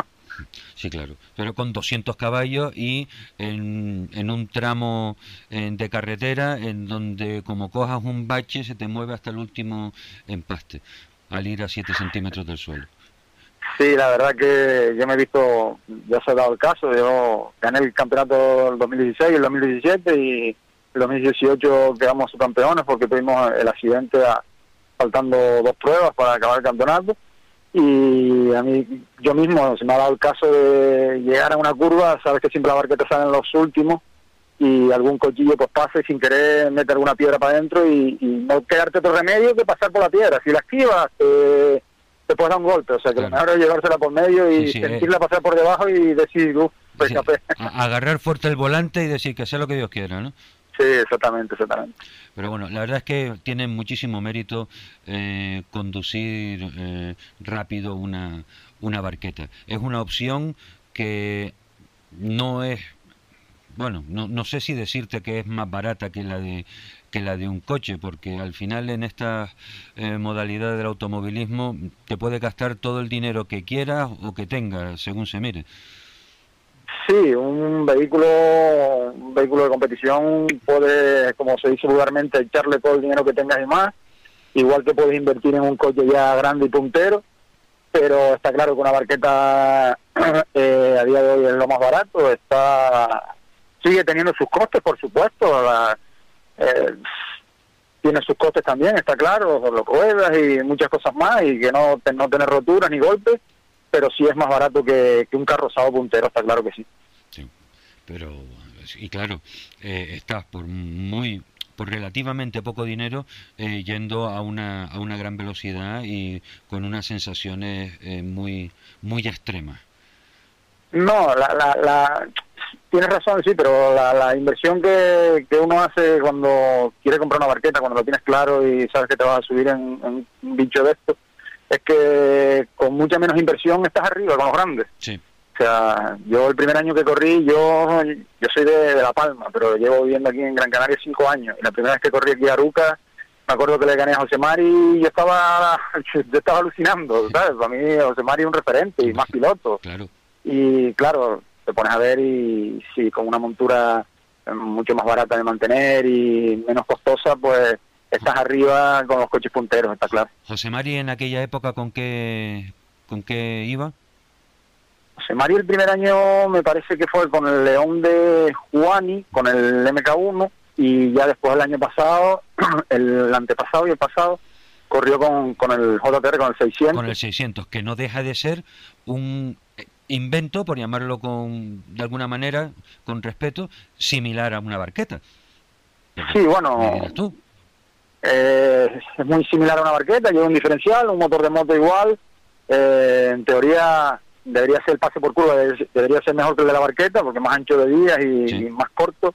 Sí, claro, pero con 200 caballos y en, en un tramo eh, de carretera en donde como cojas un bache se te mueve hasta el último empaste al ir a 7 centímetros del suelo. Sí, la verdad que yo me he visto, ya se ha dado el caso, yo gané el campeonato del 2016 y el 2017 y el 2018 quedamos campeones porque tuvimos el accidente faltando dos pruebas para acabar el campeonato y a mí yo mismo se me ha dado el caso de llegar a una curva, sabes que siempre la barqueta sale en los últimos y algún cochillo pues pase sin querer meter alguna piedra para adentro y, no quedarte otro remedio que pasar por la piedra. Si la esquivas, eh, te puedes dar un golpe. O sea, que lo mejor es llevársela por medio y sentirla pasar por debajo y decir, uff, pues agarrar fuerte el volante y decir que sea lo que Dios quiera, ¿no? Sí, exactamente, exactamente. Pero bueno, la verdad es que tiene muchísimo mérito eh, conducir eh, rápido una, una barqueta. Es una opción que no es, bueno, no, no sé si decirte que es más barata que la de que la de un coche, porque al final en esta eh, modalidad del automovilismo te puede gastar todo el dinero que quieras o que tengas, según se mire. Sí, un vehículo, un vehículo de competición puede, como se dice vulgarmente, echarle todo el dinero que tengas y más, igual que puedes invertir en un coche ya grande y puntero, pero está claro que una barqueta eh, a día de hoy es lo más barato, está sigue teniendo sus costes, por supuesto, eh, tiene sus costes también, está claro, los ruedas y muchas cosas más, y que no, no tener roturas ni golpes, pero sí es más barato que, un carro usado puntero, está claro que sí. Sí, pero, y claro, eh, estás por muy por relativamente poco dinero eh, yendo a una, a una gran velocidad y con unas sensaciones eh, muy muy extremas. No, la, la, la, tienes razón, sí, pero la, la inversión que, que, uno hace cuando quiere comprar una barqueta, cuando lo tienes claro y sabes que te vas a subir en, un bicho de esto, es que con mucha menos inversión estás arriba con los grandes. Sí. O sea, yo el primer año que corrí, yo yo soy de, La Palma, pero llevo viviendo aquí en Gran Canaria cinco años. Y la primera vez que corrí aquí a Aruca, me acuerdo que le gané a José Mari y yo estaba, yo estaba alucinando, ¿sabes? Para mí José Mari es un referente y más piloto. Claro. Y claro, te pones a ver y sí, con una montura mucho más barata de mantener y menos costosa, pues estás arriba con los coches punteros, está claro. José Mari en aquella época con qué con qué iba? José Mari el primer año me parece que fue con el León de Juani, con el MK1 y ya después el año pasado, el antepasado y el pasado corrió con, con el JTR con el 600. Con el 600, que no deja de ser un invento, por llamarlo con, de alguna manera, con respeto, similar a una barqueta. Sí, bueno, eh, es muy similar a una barqueta, lleva un diferencial, un motor de moto igual. Eh, en teoría debería ser el pase por curva, debería ser mejor que el de la barqueta, porque más ancho de días y, más corto.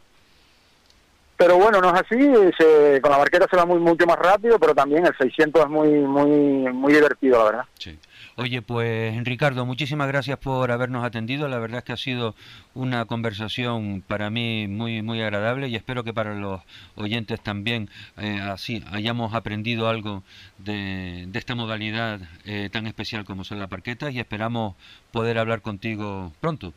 Pero bueno, no es así, con la barqueta se va muy mucho más rápido, pero también el 600 es muy muy muy divertido, la verdad. Sí. Oye, pues Ricardo, muchísimas gracias por habernos atendido. La verdad es que ha sido una conversación para mí muy muy agradable y espero que para los oyentes también eh, así hayamos aprendido algo de, esta modalidad eh, tan especial como son las parquetas y esperamos poder hablar contigo pronto.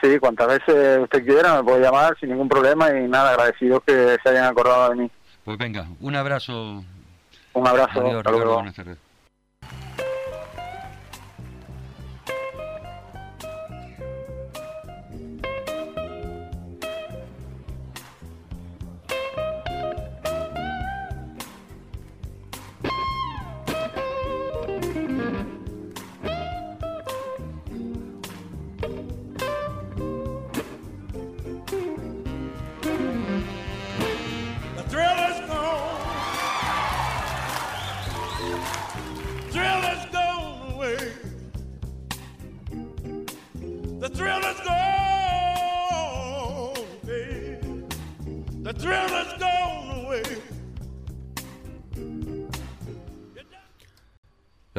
Sí, cuantas veces usted quiera me puede llamar sin ningún problema y nada, agradecido que se hayan acordado de mí. Pues venga, un abrazo. Un abrazo. Adiós,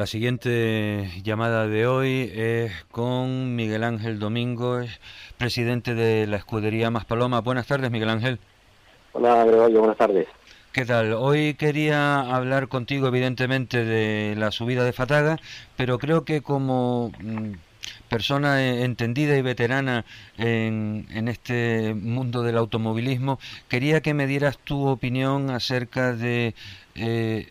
La siguiente llamada de hoy es con Miguel Ángel Domingo, presidente de la escudería Más Paloma. Buenas tardes, Miguel Ángel. Hola, Gregorio, buenas tardes. ¿Qué tal? Hoy quería hablar contigo, evidentemente, de la subida de Fataga, pero creo que como mm, persona entendida y veterana en, en, este mundo del automovilismo, quería que me dieras tu opinión acerca de eh,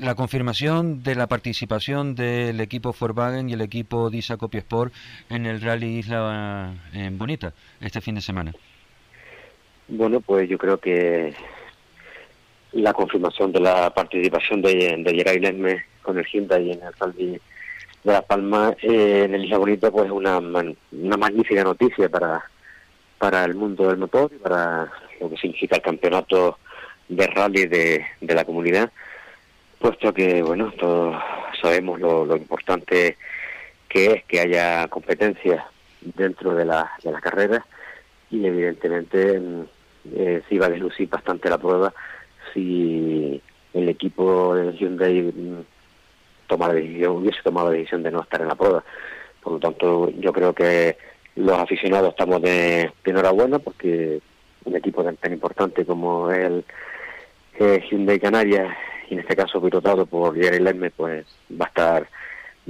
la confirmación de la participación del equipo Volkswagen y el equipo Disa Sport en el Rally Isla en Bonita este fin de semana. Bueno, pues yo creo que la confirmación de la participación de, de Gerard con el Hyundai en el Rally de La Palma eh, en el Isla Bonita pues es una, una magnífica noticia para, para el mundo del motor y para lo que significa el campeonato de rally de la comunidad puesto que, bueno, todos sabemos lo, importante que es que haya competencia dentro de la, de la carrera y evidentemente eh, se iba a deslucir bastante la prueba si el equipo de Hyundai mm, tomara decisión, hubiese tomado la decisión de no estar en la prueba. Por lo tanto, yo creo que los aficionados estamos de, enhorabuena porque un equipo tan, importante como el eh, Hyundai Canarias, y en este caso pilotado por Jerry Lerme, pues va a estar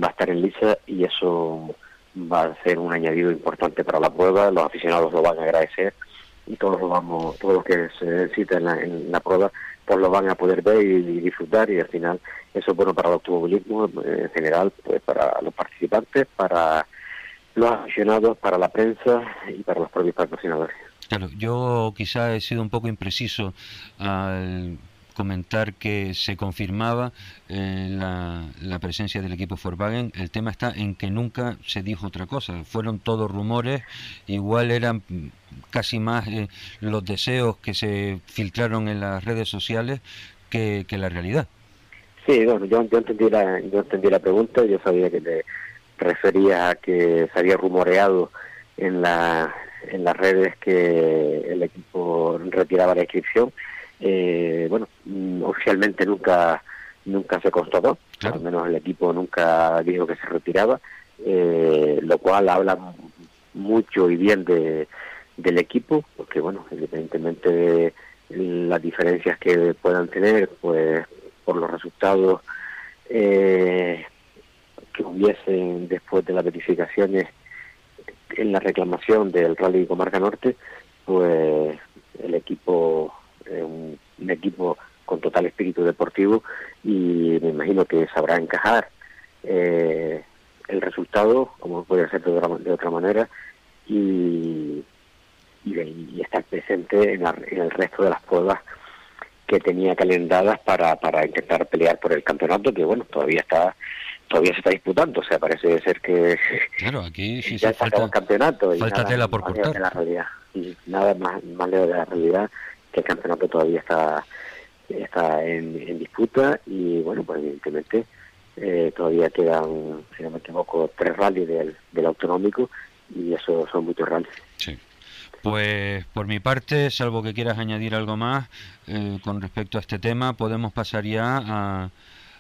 va a estar en lisa y eso va a ser un añadido importante para la prueba. Los aficionados lo van a agradecer y todos lo vamos, todos los que se necesiten en la, prueba, pues lo van a poder ver y, disfrutar y al final eso es bueno para el automovilismo en general, pues para los participantes, para los aficionados, para la prensa y para los propios patrocinadores. Claro, yo quizá he sido un poco impreciso al comentar que se confirmaba eh, la, presencia del equipo Volkswagen. El tema está en que nunca se dijo otra cosa. Fueron todos rumores, igual eran casi más eh, los deseos que se filtraron en las redes sociales que, la realidad. Sí, bueno, yo, entendí la, yo entendí la pregunta, yo sabía que te refería a que se había rumoreado en, la, en las redes que el equipo retiraba la inscripción eh, bueno, mm, oficialmente nunca nunca se constató, al menos el equipo nunca dijo que se retiraba, eh, lo cual habla mucho y bien de, del equipo, porque bueno, independientemente de las diferencias que puedan tener, pues por los resultados eh, que hubiesen después de las verificaciones en la reclamación del Rally Comarca Norte, pues el equipo un, equipo con total espíritu deportivo y me imagino que sabrá encajar. Eh, el resultado, como puede ser de otra, de otra manera, y, y, estar presente en, el resto de las pruebas que tenía calendadas para, para intentar pelear por el campeonato, que bueno, todavía está todavía se está disputando, o sea, parece ser que claro, aquí sí ya se falta, el campeonato y falta tela por cortar. La realidad, y nada más, más lejos de la realidad el campeonato todavía está está en, disputa y bueno, pues evidentemente eh, todavía quedan, si no me equivoco, tres rallies del, del autonómico y eso son muchos rallies. Sí. Pues por mi parte, salvo que quieras añadir algo más eh, con respecto a este tema, podemos pasar ya a,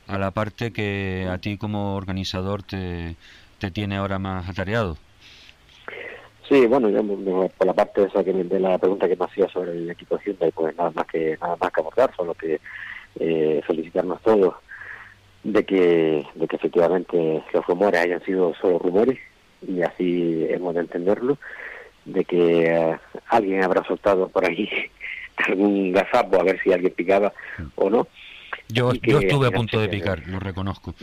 a la parte que a ti como organizador te, te tiene ahora más atareado. Sí, bueno, yo por la parte esa que de la pregunta que me hacía sobre el equipo de Hyundai, pues nada más que nada más que abordar, solo que eh, felicitarnos todos de que de que efectivamente los rumores hayan sido solo rumores y así hemos de entenderlo, de que eh, alguien habrá soltado por ahí algún gazapo a ver si alguien picaba o no. Yo, yo estuve a punto de picar, lo reconozco.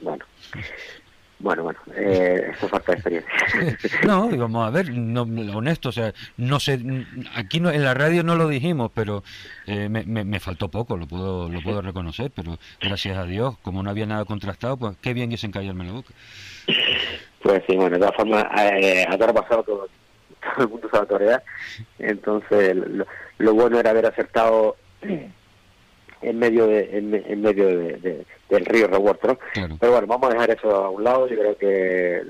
Bueno, bueno, bueno, eh, eso falta de experiencia. no, vamos a ver, no, honesto, o sea, no sé, aquí no, en la radio no lo dijimos, pero eh, me, me, faltó poco, lo puedo, lo puedo reconocer, pero gracias a Dios, como no había nada contrastado, pues qué bien que se encallarme la boca. Pues sí, bueno, de todas formas, eh, a todo pasado todo, todo el mundo sabe torear, entonces lo bueno era haber acertado en medio de, en, medio de, del río Revuelto, Pero bueno, vamos a dejar eso a un lado. Yo creo que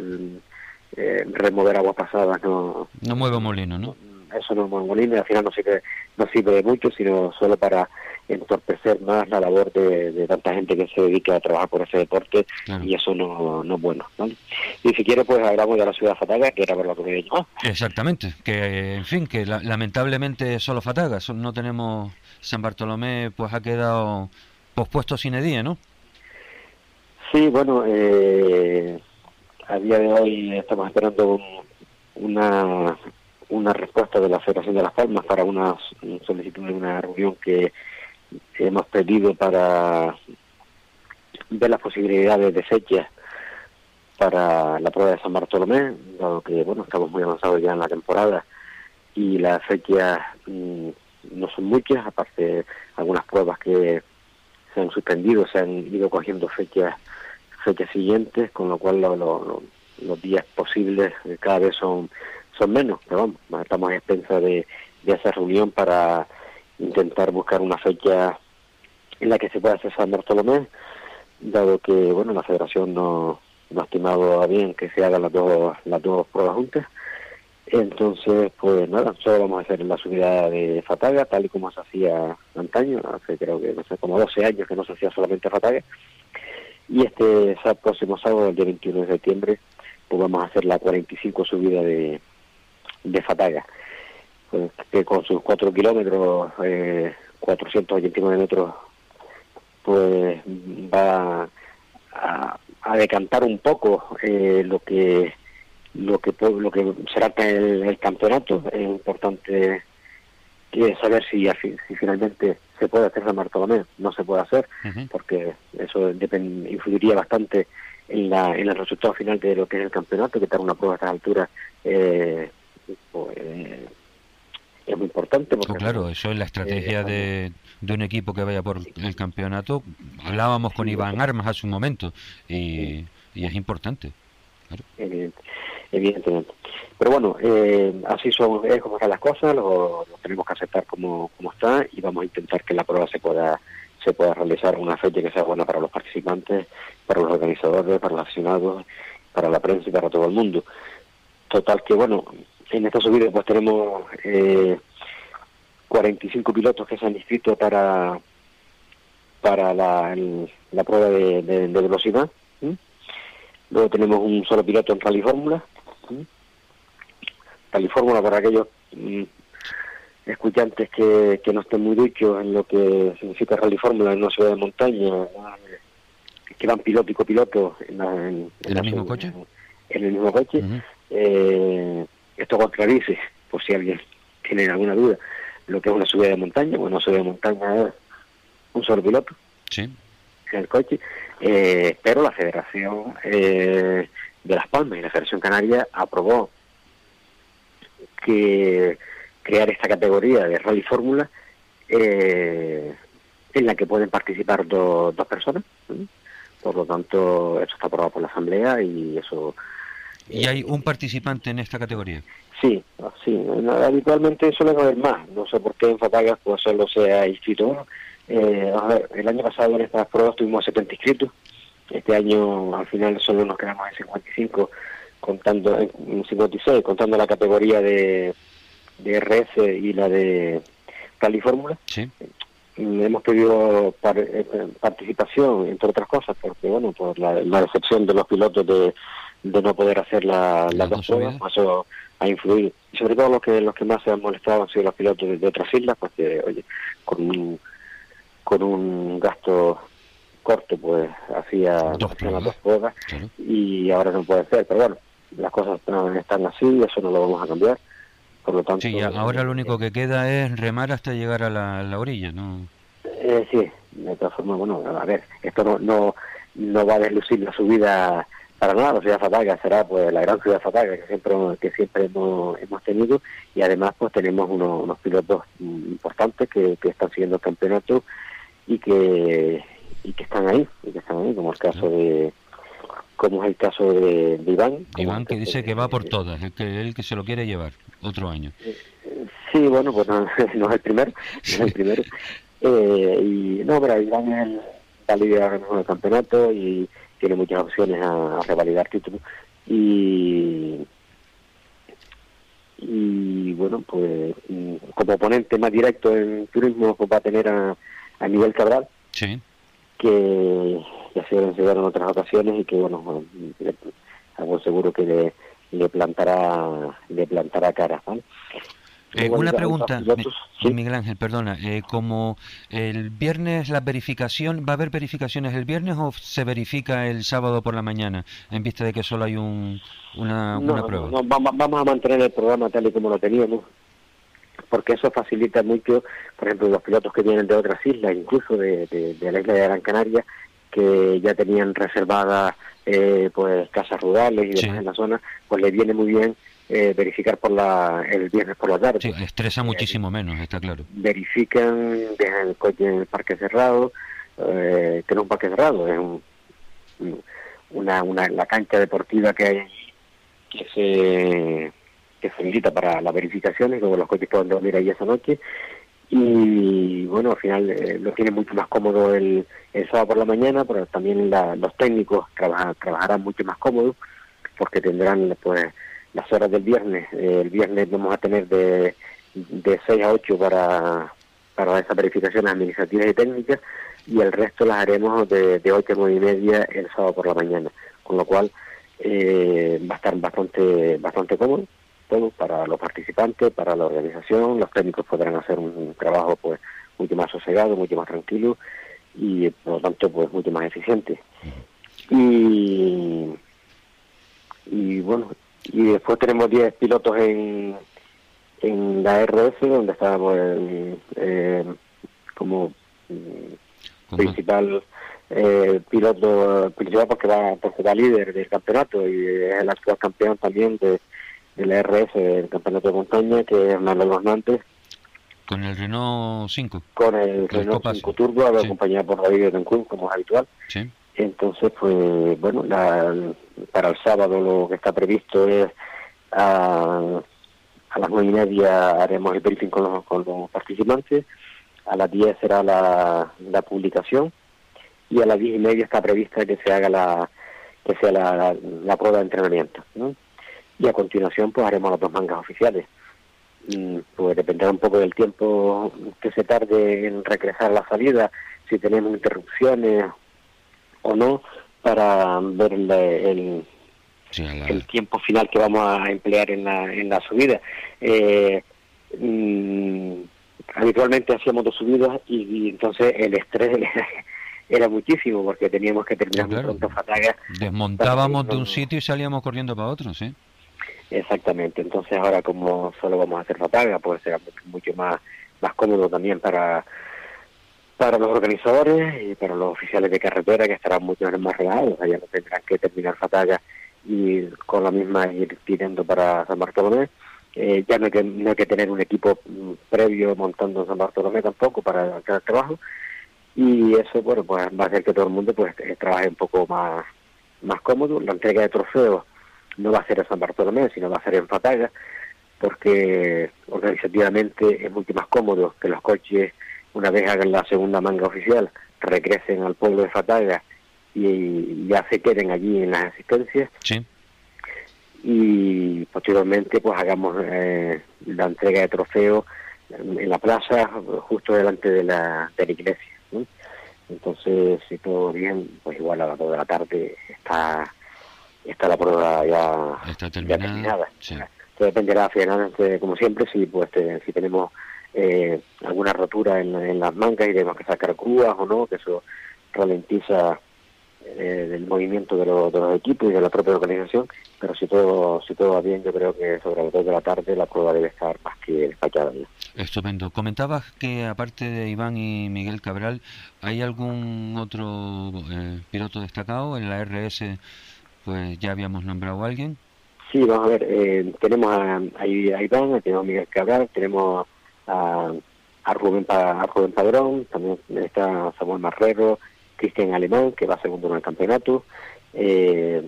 eh, remover aguas pasadas no... No mueve molino, ¿no? Eso no mueve molino y al final no sirve, no sirve de mucho, sino solo para entorpecer más la labor de, tanta gente que se dedica a trabajar por ese deporte y eso no, no es bueno. Y si quiere, pues hablamos de la ciudad Fataga, que era por lo que me Exactamente, que en fin, que lamentablemente solo Fataga, no tenemos San Bartolomé pues ha quedado pospuesto sin día, ¿no? Sí, bueno, eh, a día de hoy estamos esperando una, una respuesta de la Federación de Las Palmas para una solicitud de una reunión que hemos pedido para ver las posibilidades de fecha para la prueba de San Bartolomé, dado que bueno estamos muy avanzados ya en la temporada y la fecha mm, no son muchas, aparte algunas pruebas que se han suspendido, se han ido cogiendo fechas fechas siguientes, con lo cual los días posibles cada vez son son menos, pero vamos, estamos a expensa de, de esa reunión para intentar buscar una fecha en la que se pueda hacer San Bartolomé, dado que bueno la Federación no, no ha estimado a bien que se hagan las dos las dos pruebas juntas Entonces, pues nada, solo vamos a hacer la subida de Fataga, tal y como se hacía antaño, hace creo que, no sé, como 12 años que no se hacía solamente Fataga. Y este próximo sábado, el día 21 de septiembre, pues vamos a hacer la 45 subida de, de Fataga, que con sus 4 kilómetros, eh, 489 metros, pues va a, a decantar un poco eh, lo que lo que lo que será el, el campeonato. Es importante que saber si, si finalmente se puede hacer San Bartolomé. No se puede hacer porque eso influiría bastante en, la, en el resultado final de lo que es el campeonato que dar una prueba a estas alturas eh, pues, es muy importante porque claro eso es la estrategia eh, de, de, un equipo que vaya por el campeonato. Hablábamos con Iván Armas hace un momento y, y es importante evidentemente. Pero bueno, eh, así son, es como están las cosas, lo, tenemos que aceptar como, como está y vamos a intentar que la prueba se pueda se pueda realizar una fecha que sea buena para los participantes, para los organizadores, para los aficionados, para la prensa y para todo el mundo. Total que bueno, en esta subida pues tenemos eh, 45 pilotos que se han inscrito para para la, la prueba de, velocidad. Luego tenemos un solo piloto en Rally Fórmula California para aquellos mm, escuchantes que, que no estén muy duchos en lo que significa Rally Fórmula en una ciudad de montaña, que van piloto y copiloto en, en, el mismo coche. En el mismo coche. eh, esto contradice, por si alguien tiene alguna duda, lo que es una subida de montaña. Bueno, una subida de montaña es un solo piloto sí. en el coche, eh, pero la federación eh, de Las Palmas y la Federación Canaria aprobó que crear esta categoría de Rally Fórmula eh, en la que pueden participar dos personas. Por lo tanto, eso está aprobado por la Asamblea y eso... ¿Y hay un participante en esta categoría? Sí, sí. Habitualmente suelen haber más. No sé por qué en Fatagas pues solo se ha inscrito eh, a ver, el año pasado en estas pruebas tuvimos 70 inscritos este año al final solo nos quedamos en 55, contando en 56, contando la categoría de, de RS y la de Cali Fórmula. Sí. Hemos pedido eh, participación, entre otras cosas, porque bueno, por la, decepción de los pilotos de, de no poder hacer la, las dos pruebas, eso ha influido. Y sobre todo los que los que más se han molestado han sido los pilotos de, otras islas, porque oye, con un, con un gasto corte pues hacía dos pruebas, y ahora no puede ser, pero bueno, las cosas están así, eso no lo vamos a cambiar. Por lo tanto, sí, ahora lo único que queda es remar hasta llegar a la, orilla, ¿no? Eh, sí, de todas formas, bueno, a ver, esto no, no, no va a deslucir la subida para nada, la ciudad Fataga será pues la gran ciudad Fataga que siempre que siempre hemos, hemos tenido y además pues tenemos unos, unos pilotos importantes que, que están siguiendo el campeonato y que y que están ahí, y que están ahí, como el caso de como es el caso de, Iván. Iván que dice que va por todas, el que, el que se lo quiere llevar otro año. Sí, bueno, pues no, es el primero, no es el primero. Eh, y no, pero Iván es el, va a liderar el campeonato y tiene muchas opciones a, revalidar títulos. Y, y bueno, pues como oponente más directo en turismo pues va a tener a, a Miguel Cabral. Sí que ya se deben en otras ocasiones y que bueno algo seguro que le, le plantará le plantará cara eh, una pregunta, Miguel Ángel, perdona, eh, como el viernes la verificación, ¿va a haber verificaciones el viernes o se verifica el sábado por la mañana en vista de que solo hay un, una, una prueba? No, vamos a mantener el programa tal y como lo teníamos, porque eso facilita mucho, por ejemplo, los pilotos que vienen de otras islas, incluso de, la isla de Gran Canaria, que ya tenían reservadas eh, pues casas rurales y demás en la zona, pues les viene muy bien eh, verificar por la el viernes por la tarde. Sí, estresa muchísimo menos, está claro. Verifican, dejan el coche en el parque cerrado, eh, que no es un parque cerrado, es un, una, una, la cancha deportiva que hay que se que se para las verificaciones, luego los coches pueden dormir ahí esa noche y bueno, al final eh, lo tiene mucho más cómodo el, el, sábado por la mañana, pero también los técnicos trabajan, trabajarán mucho más cómodos porque tendrán pues las horas del viernes. Eh, el viernes vamos a tener de, de 6 a 8 para, para esas verificaciones administrativas y técnicas y el resto las haremos de, de 8 a 9 y media el sábado por la mañana. Con lo cual eh, va a estar bastante, bastante cómodo todo para los participantes, para la organización. Los técnicos podrán hacer un trabajo pues mucho más sosegado, mucho más tranquilo y por lo tanto pues mucho más eficiente. Y, y bueno, y después tenemos 10 pilotos en, en la RF, donde estábamos eh, como principal eh, piloto principal porque va, porque va líder del campeonato y es el actual campeón también de, de la RF, el campeonato de montaña, que es Manuel Hernández. Con el Renault 5. Con el Renault 5 Turbo, acompañado por David Betancourt, como es habitual. Sí. Entonces, pues bueno, la, para el sábado lo que está previsto es a, las nueve y media haremos el briefing con los, con los participantes, a las 10 será la, publicación y a las diez y media está prevista que se haga la que sea la, prueba de entrenamiento. Y a continuación pues haremos las dos mangas oficiales. Mm, pues dependerá un poco del tiempo que se tarde en regresar a la salida, si tenemos interrupciones o no para ver el, el, tiempo final que vamos a emplear en la, en la subida. Eh, mm, habitualmente hacíamos dos subidas y, entonces el estrés era muchísimo porque teníamos que terminar muy pronto Fataga. Desmontábamos de un sitio y salíamos corriendo para otro, ¿sí? Exactamente, entonces ahora como solo vamos a hacer Fataga, pues será mucho más, más cómodo también para para los organizadores y para los oficiales de carretera que estarán mucho más relajados, ya no tendrán que terminar Fataga y con la misma ir tirando para San Bartolomé. Eh, ya no hay, que, no hay que tener un equipo mm, previo montando en San Bartolomé tampoco para cada trabajo y eso bueno pues va a hacer que todo el mundo pues eh, trabaje un poco más más cómodo la entrega de trofeos no va a ser en San Bartolomé sino va a ser en Fataga porque organizativamente es mucho más cómodo que los coches una vez hagan la segunda manga oficial, regresen al pueblo de Fataga y ya se queden allí en las asistencias. Sí. Y posteriormente pues hagamos eh, la entrega de trofeos en la plaza, justo delante de la, de la iglesia. Entonces, si todo bien, pues igual a las 2 de la tarde está está la prueba ya, está terminada. Sí. dependerá finalmente, como siempre, si pues si tenemos eh, alguna rotura en, las mangas y tenemos que sacar grúas o no, que eso ralentiza eh, el movimiento de, de, los equipos y de la propia organización, pero si todo si todo va bien, yo creo que sobre las 2 de la tarde la prueba debe estar más que despachada. Estupendo. Comentabas que aparte de Iván y Miguel Cabral, ¿hay algún otro eh, piloto destacado en la RS? Pues ya habíamos nombrado a alguien. Sí, vamos a ver, eh, tenemos a, a, Iván, tenemos a Miguel Cabral, tenemos a, a, Rubén, a Rubén Padrón, también está Samuel Marrero, Cristian Alemán, que va segundo en el campeonato, eh,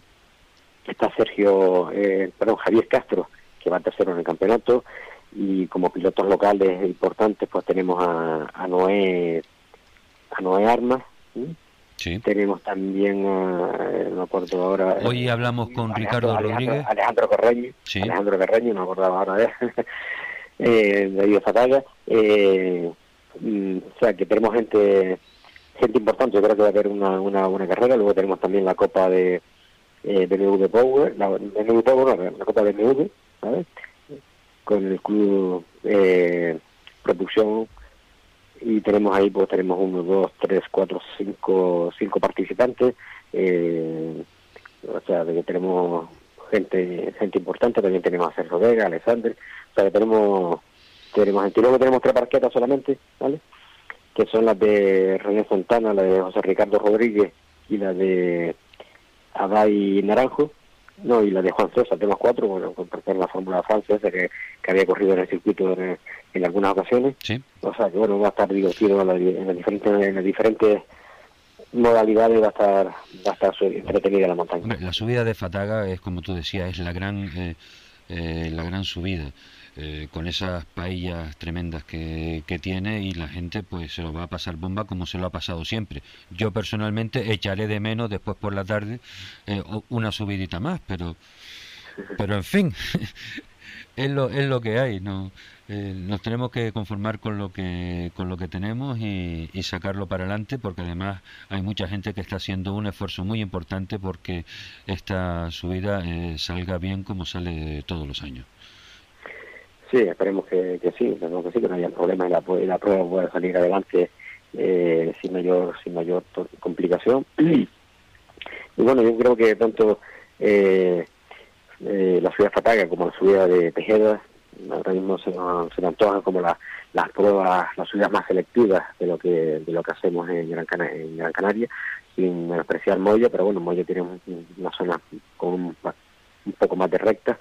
está Sergio, eh, perdón, Javier Castro, que va tercero en el campeonato, y como pilotos locales importantes, pues tenemos a, a Noé, a Noé Armas, Sí. Tenemos también, uh, no acuerdo ahora. Hoy hablamos con Ricardo Rodríguez. Alejandro Carreño. Alejandro Carreño, no acordaba ahora de eh, de Fataga. Eh, mm, o sea, que tenemos gente gente importante. Yo creo que va a haber una, una buena carrera. Luego tenemos también la Copa de eh, BMW Power, la, BMW Power, la Copa BMW, ¿sabes? Con el club eh, Producción y tenemos ahí pues tenemos uno, dos, tres, cuatro, cinco, cinco participantes, eh, o sea, de que tenemos gente gente importante, también tenemos a Sergio Vega, Alexander, sea, que tenemos tenemos y luego tenemos tres parquetas solamente, ¿vale? Que son las de René Fontana, la de José Ricardo Rodríguez y la de Abay Naranjo, no, y la de Juan César, tenemos cuatro, bueno, con la Fórmula Francesa que, que había corrido en el circuito en, en algunas ocasiones. Sí. O sea que bueno, va a estar divertido en, las diferentes, en las diferentes modalidades va a estar va a estar entretenida la montaña. la subida de Fataga es como tú decías, es la gran eh, eh, la gran subida. Eh, con esas paellas tremendas que, que, tiene y la gente pues se lo va a pasar bomba como se lo ha pasado siempre. Yo personalmente echaré de menos después por la tarde una subidita más, pero pero en fin, es lo, es lo que hay, ¿no? Eh, nos tenemos que conformar con lo que con lo que tenemos y, sacarlo para adelante porque además hay mucha gente que está haciendo un esfuerzo muy importante porque esta subida eh, salga bien como sale todos los años sí esperemos que, sí esperemos que sí que no haya problema y la, la prueba pueda salir adelante eh, sin mayor sin mayor complicación. Y bueno yo creo que tanto la subida Fataga como la subida de Tejeda ahora mismo se nos, se antojan como las pruebas, las subidas más selectivas de lo que de lo que hacemos en Gran, Canaria, en Gran Canaria, sin menospreciar Moya, pero bueno, Moya tiene una zona con un, poco más de recta,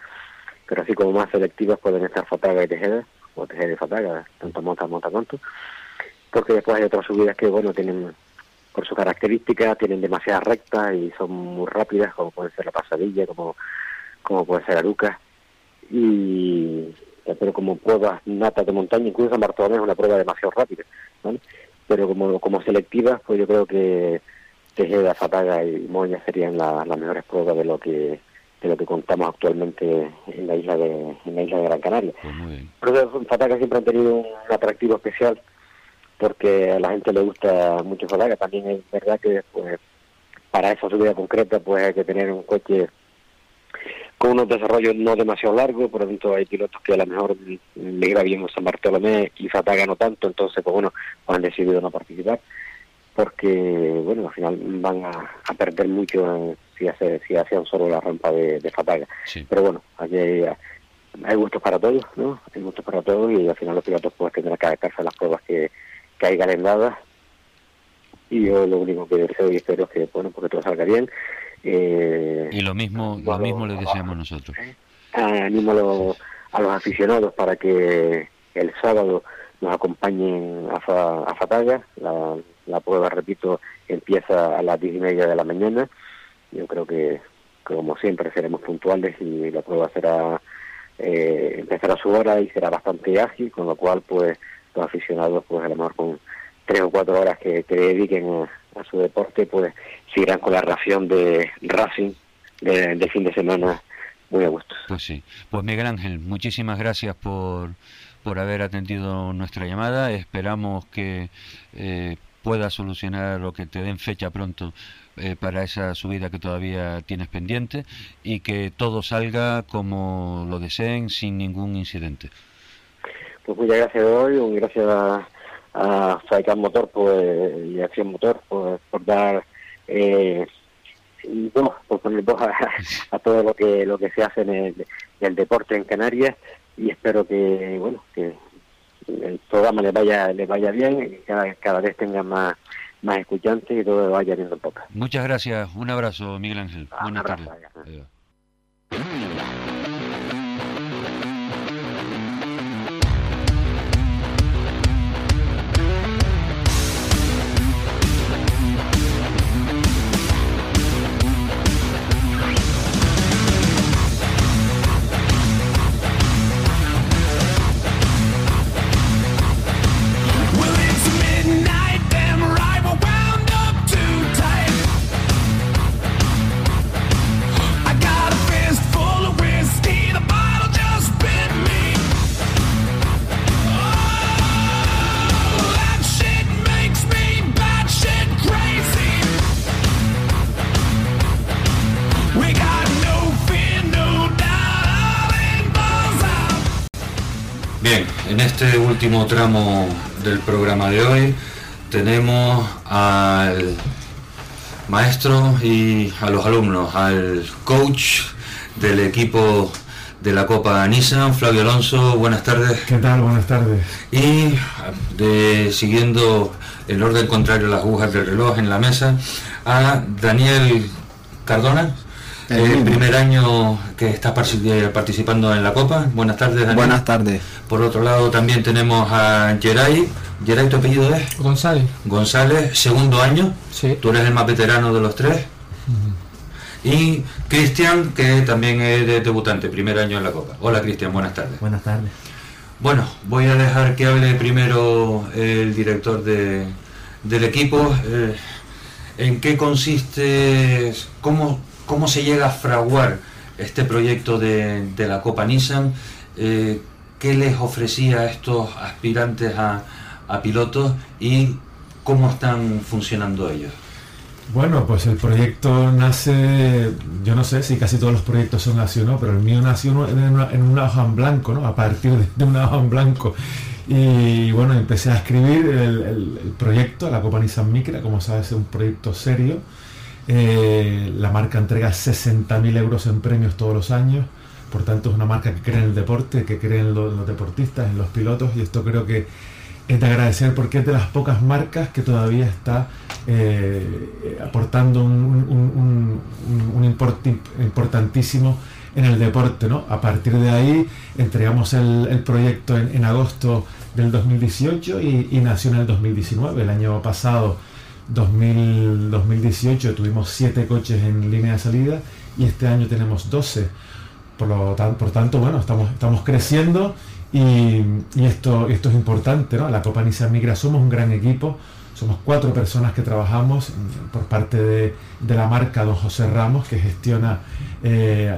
pero así como más selectivas pueden estar Fataga y Tejeda, o Tejeda y Fataga, tanto monta, monta, tanto, porque después hay otras subidas que, bueno, tienen por sus características, tienen demasiadas rectas y son muy rápidas, como puede ser la Pasadilla, como, como puede ser Aruca, y pero como pruebas natas de montaña, incluso San Bartolomé es una prueba demasiado rápida, pero como, como selectiva, pues yo creo que Tejeda, Fataga y Moña serían las mejores pruebas de lo que de lo que contamos actualmente en la isla de en la isla de Gran Canaria. Pues pero Fataga siempre han tenido un atractivo especial porque a la gente le gusta mucho Fataga. También es verdad que pues, para esa subida concreta pues hay que tener un coche con unos desarrollos no demasiado largos, por lo tanto hay pilotos que a lo mejor le iba bien San Bartolomé y Fataga no tanto, entonces pues bueno, han decidido no participar, porque bueno, al final van a, perder mucho si, hace, si hacían solo la rampa de, Fataga. Pero bueno, aquí hay, gustos para todos, ¿no? Hay gustos para todos y al final los pilotos pues tendrán que adaptarse a las pruebas que, que hay calendadas y yo lo único que deseo y espero es que bueno porque todo salga bien eh, y lo mismo, lo mismo le deseamos nosotros. Animo a los, aficionados para que el sábado nos acompañen a, a Fataga. La, la, prueba, repito, empieza a las diez y media de la mañana. Yo creo que, como siempre, seremos puntuales y la prueba será eh, empezará a su hora y será bastante ágil, con lo cual, pues, los aficionados, pues, a lo mejor con tres o cuatro horas que, que dediquen a su deporte, pues seguirán con la ración de Racing de, fin de semana muy a gusto. Pues sí. Pues Miguel Ángel, muchísimas gracias por, por haber atendido nuestra llamada. Esperamos que eh, pueda solucionar o que te den fecha pronto eh, para esa subida que todavía tienes pendiente y que todo salga como lo deseen sin ningún incidente. Pues muchas gracias hoy, un gracias a a Motor pues, y Acción Motor pues, por dar eh, por poner voz a, todo lo que lo que se hace en el, deporte en Canarias y espero que bueno que el programa le vaya le vaya bien y cada, cada vez tenga más más escuchantes y todo vaya viendo poco. Muchas gracias, un abrazo Miguel Ángel. Buenas tardes. Último tramo del programa de hoy tenemos al maestro y a los alumnos, al coach del equipo de la Copa Nissan, Flavio Alonso, buenas tardes. ¿Qué tal? Buenas tardes. Y de, siguiendo el orden contrario a las agujas del reloj en la mesa, a Daniel Cardona. El primer año que estás eh, participando en la Copa. Buenas tardes, Daniel. Buenas tardes. Por otro lado, también tenemos a Geray. Geray, ¿tu apellido es? González. González, segundo año. Sí. Tú eres el más veterano de los tres. Y Cristian, que también es debutante, primer año en la Copa. Hola, Cristian, buenas tardes. Buenas tardes. Bueno, voy a dejar que hable primero el director de, del equipo. Eh, ¿En qué consiste, cómo cómo se llega a fraguar este proyecto de, la Copa Nissan, eh, ¿qué les ofrecía a estos aspirantes a, pilotos y cómo están funcionando ellos? Bueno, pues el proyecto nace, yo no sé si casi todos los proyectos son así o no, pero el mío nació en una, en hoja en blanco, ¿no? A partir de, de una hoja en blanco. Y bueno, empecé a escribir el proyecto, la Copa Nissan Micra, como sabes, es un proyecto serio. Eh, la marca entrega 60.000 euros en premios todos los años, por tanto es una marca que cree en el deporte, que cree en, lo- en los deportistas, en los pilotos, y esto creo que es de agradecer porque es de las pocas marcas que todavía está eh, aportando un, un- un- import importantísimo en el deporte. ¿no? A partir de ahí entregamos el, proyecto en, en agosto del 2018 y, y nació en el 2019. El año pasado, 2000 2018, tuvimos 7 coches en línea de salida y este año tenemos 12. Por, lo tan- por tanto, bueno, estamos, estamos creciendo y, esto, esto es importante, ¿no? La Copa Nissan Migra somos un gran equipo, somos cuatro personas que trabajamos mm, por parte de, de la marca Don José Ramos, que gestiona eh,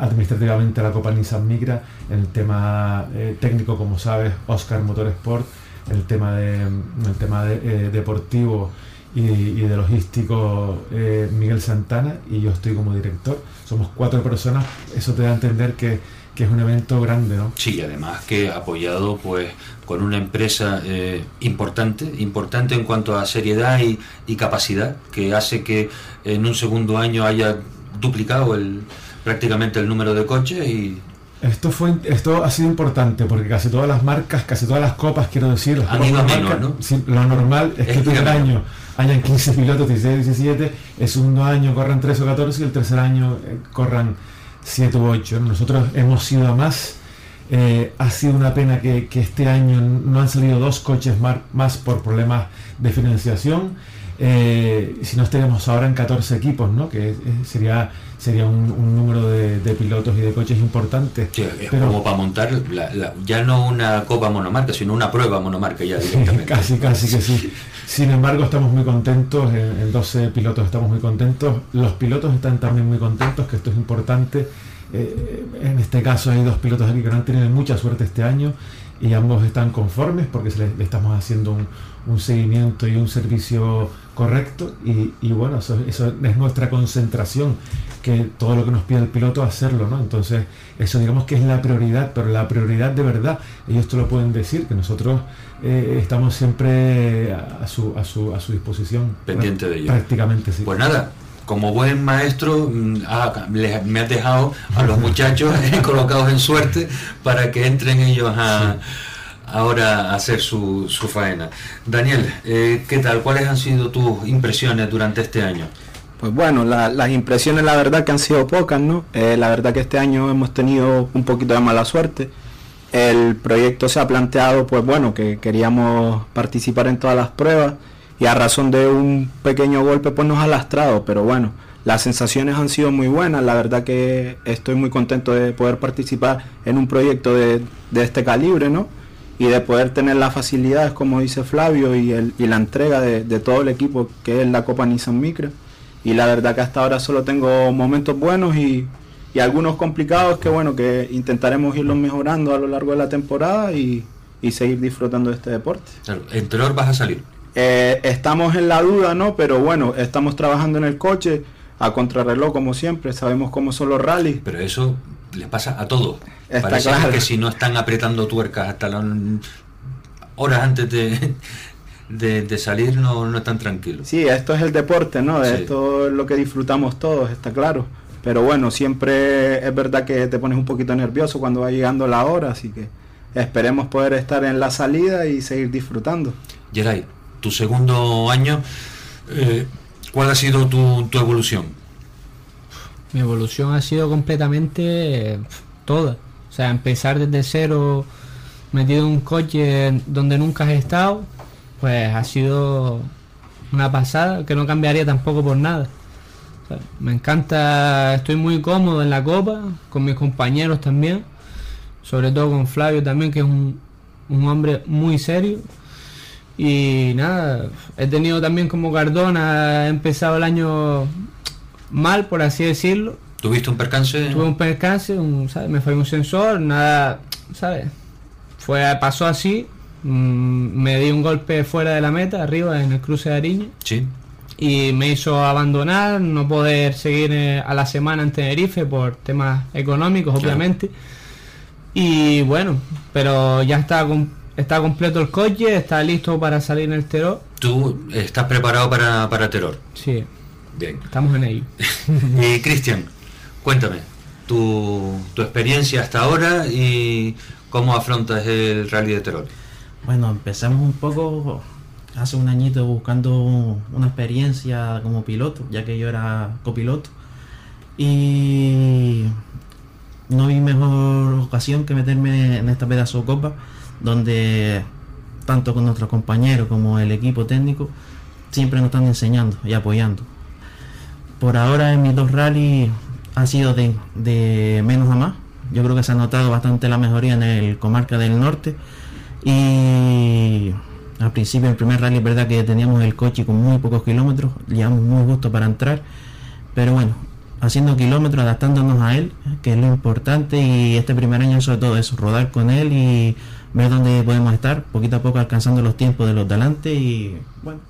administrativamente la Copa Nissan Migra, el tema eh, técnico, como sabes, Oscar Motorsport, el tema, de, el tema de, eh, deportivo y, y de logístico eh, Miguel Santana y yo estoy como director. Somos cuatro personas, eso te da a entender que, que es un evento grande, ¿no? Sí, además que apoyado pues con una empresa eh, importante, importante en cuanto a seriedad y, y capacidad, que hace que en un segundo año haya duplicado el, prácticamente el número de coches y Esto fue esto ha sido importante porque casi todas las marcas, casi todas las copas, quiero decir, las copas menos, ¿no? lo normal es que Es el año hayan 15 pilotos, 16, 17, el segundo año corran 3 o 14 y el tercer año eh, corran 7 u 8. Nosotros hemos ido a más. Eh, ha sido una pena que, que este año no han salido dos coches más por problemas de financiación. Eh, si no estaríamos ahora en 14 equipos, ¿no? que sería, sería un, un número de, de pilotos y de coches importante. Sí, es Pero- como para montar la- la- ya no una copa monomarca, sino una prueba monomarca ya directamente. Casi, casi que sí. Sin embargo, estamos muy contentos, en, en 12 pilotos estamos muy contentos. Los pilotos están también muy contentos, que esto es importante. Eh, en este caso hay dos pilotos aquí que no han tenido mucha suerte este año y ambos están conformes porque se le, le estamos haciendo un, un seguimiento y un servicio correcto y, y bueno, eso, eso es nuestra concentración, que todo lo que nos pide el piloto hacerlo, ¿no? Entonces, eso digamos que es la prioridad, pero la prioridad de verdad, ellos te lo pueden decir, que nosotros eh, estamos siempre a, su, a, su, a su disposición. Pendiente de ello. Prácticamente, sí. Pues nada, como buen maestro, mm, le- me has dejado a los muchachos eh, colocados en suerte para que entren ellos a, ahora hacer su, su faena. Daniel, eh, ¿qué tal? ¿Cuáles han sido tus impresiones durante este año? Pues bueno, la- las impresiones la verdad que han sido pocas, ¿no? Eh, la verdad que este año hemos tenido un poquito de mala suerte. El proyecto se ha planteado, pues bueno, que queríamos participar en todas las pruebas y a razón de un pequeño golpe pues nos ha lastrado, pero bueno, las sensaciones han sido muy buenas, la verdad que estoy muy contento de poder participar en un proyecto de, de este calibre, ¿no? Y de poder tener las facilidades, como dice Flavio, y, el, y la entrega de, de todo el equipo que es la Copa Nissan Micra y la verdad que hasta ahora solo tengo momentos buenos y, y algunos complicados que bueno que intentaremos irlos mejorando a lo largo de la temporada y, y seguir disfrutando de este deporte. Claro, en Telor vas a salir. Eh, estamos en la duda, ¿no? Pero bueno, estamos trabajando en el coche a contrarreloj como siempre, sabemos cómo son los rallies. Pero eso les pasa a todos. Está Parece claro. que si no están apretando tuercas hasta las horas antes de, de, de salir no, no están tranquilos. Sí, esto es el deporte, ¿no? Sí. Esto es lo que disfrutamos todos, está claro. Pero bueno, siempre es verdad que te pones un poquito nervioso cuando va llegando la hora, así que esperemos poder estar en la salida y seguir disfrutando. Geray, tu segundo año, eh, ¿cuál ha sido tu, tu evolución? Mi evolución ha sido completamente eh, toda. O sea, empezar desde cero, metido en un coche donde nunca has estado, pues ha sido una pasada que no cambiaría tampoco por nada. Me encanta, estoy muy cómodo en la copa, con mis compañeros también, sobre todo con Flavio también, que es un, un hombre muy serio. Y nada, he tenido también como Cardona, he empezado el año mal, por así decirlo. ¿Tuviste un percance? Tuve un percance, un, ¿sabes? me falló un sensor, nada, ¿sabes? Fue, pasó así, mm, me di un golpe fuera de la meta, arriba en el cruce de Ariño. Sí. Y me hizo abandonar, no poder seguir eh, a la semana en Tenerife por temas económicos, Claro. obviamente. Y bueno, pero ya está, está completo el coche, está listo para salir en el Teró. ¿Tú estás preparado para, para Terror? Sí, Bien. estamos en ello. Y Cristian, cuéntame tu, tu experiencia hasta ahora y cómo afrontas el rally de Terror. Bueno, empezamos un poco hace un añito buscando una experiencia como piloto, ya que yo era copiloto. Y no vi mejor ocasión que meterme en esta pedazo de copa, donde tanto con nuestros compañeros como el equipo técnico siempre nos están enseñando y apoyando. Por ahora en mis dos rallies ha sido de, de menos a más. Yo creo que se ha notado bastante la mejoría en el comarca del norte. Y al principio, el primer rally, es verdad que teníamos el coche con muy pocos kilómetros, llevamos muy justo para entrar. Pero bueno, haciendo kilómetros, adaptándonos a él, que es lo importante. Y este primer año, sobre todo eso, rodar con él y ver dónde podemos estar, poquito a poco alcanzando los tiempos de los de adelante y bueno,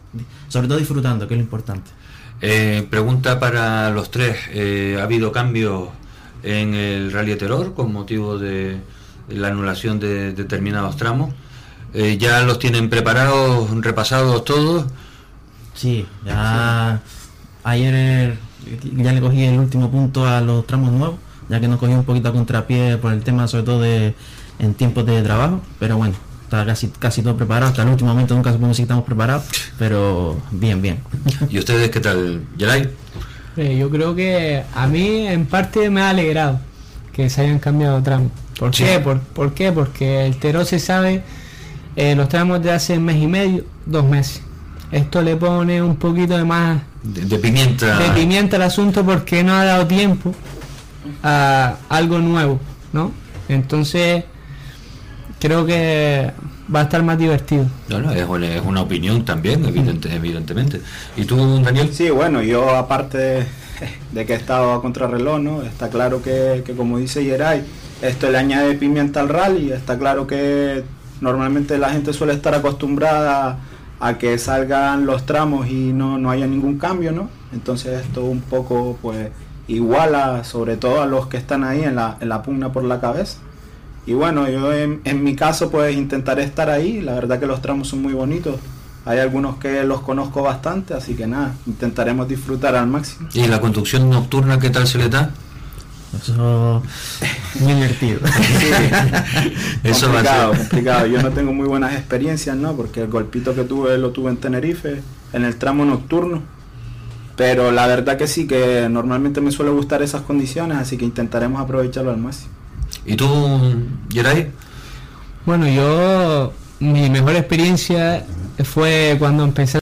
sobre todo disfrutando, que es lo importante. Eh, pregunta para los tres. eh, ¿Ha habido cambios en el rally Terror con motivo de la anulación de determinados tramos? Eh, ¿Ya los tienen preparados, repasados todos? Sí, ya ayer ya le cogí el último punto a los tramos nuevos, ya que nos cogí un poquito a contrapié por el tema sobre todo de en tiempos de trabajo, pero bueno, está casi casi todo preparado, hasta el último momento nunca supimos si estamos preparados, pero bien, bien. ¿Y ustedes qué tal? ¿Yelay? Eh, yo creo que a mí en parte me ha alegrado que se hayan cambiado tramos. ¿Por Sí. qué? Por, por qué? Porque el Teró se sabe eh, los tramos de hace mes y medio, dos meses. Esto le pone un poquito de más De, de pimienta. de pimienta al asunto porque no ha dado tiempo a algo nuevo, ¿no? Entonces creo que va a estar más divertido. No, no, es, una- es una opinión también, evidente, evidentemente. ¿Y tú, Daniel? Sí, bueno, yo aparte de, de que he estado a contrarreloj, ¿no? Está claro que, que como dice Yeray, esto le añade pimienta al rally, está claro que normalmente la gente suele estar acostumbrada a que salgan los tramos y no, no haya ningún cambio, ¿no? Entonces esto un poco pues iguala sobre todo a los que están ahí en la, en la pugna por la cabeza. Y bueno, yo en, en mi caso pues intentaré estar ahí, la verdad que los tramos son muy bonitos. Hay algunos que los conozco bastante, así que nada, intentaremos disfrutar al máximo. ¿Y la conducción nocturna qué tal se le da? Eso muy divertido. Eso va a complicado, ser. complicado. Yo no tengo muy buenas experiencias, ¿no? Porque el golpito que tuve lo tuve en Tenerife, en el tramo nocturno. Pero la verdad que sí, que normalmente me suele gustar esas condiciones, así que intentaremos aprovecharlo al máximo. ¿Y tú, Yeray? Bueno, yo mi mejor experiencia fue cuando empecé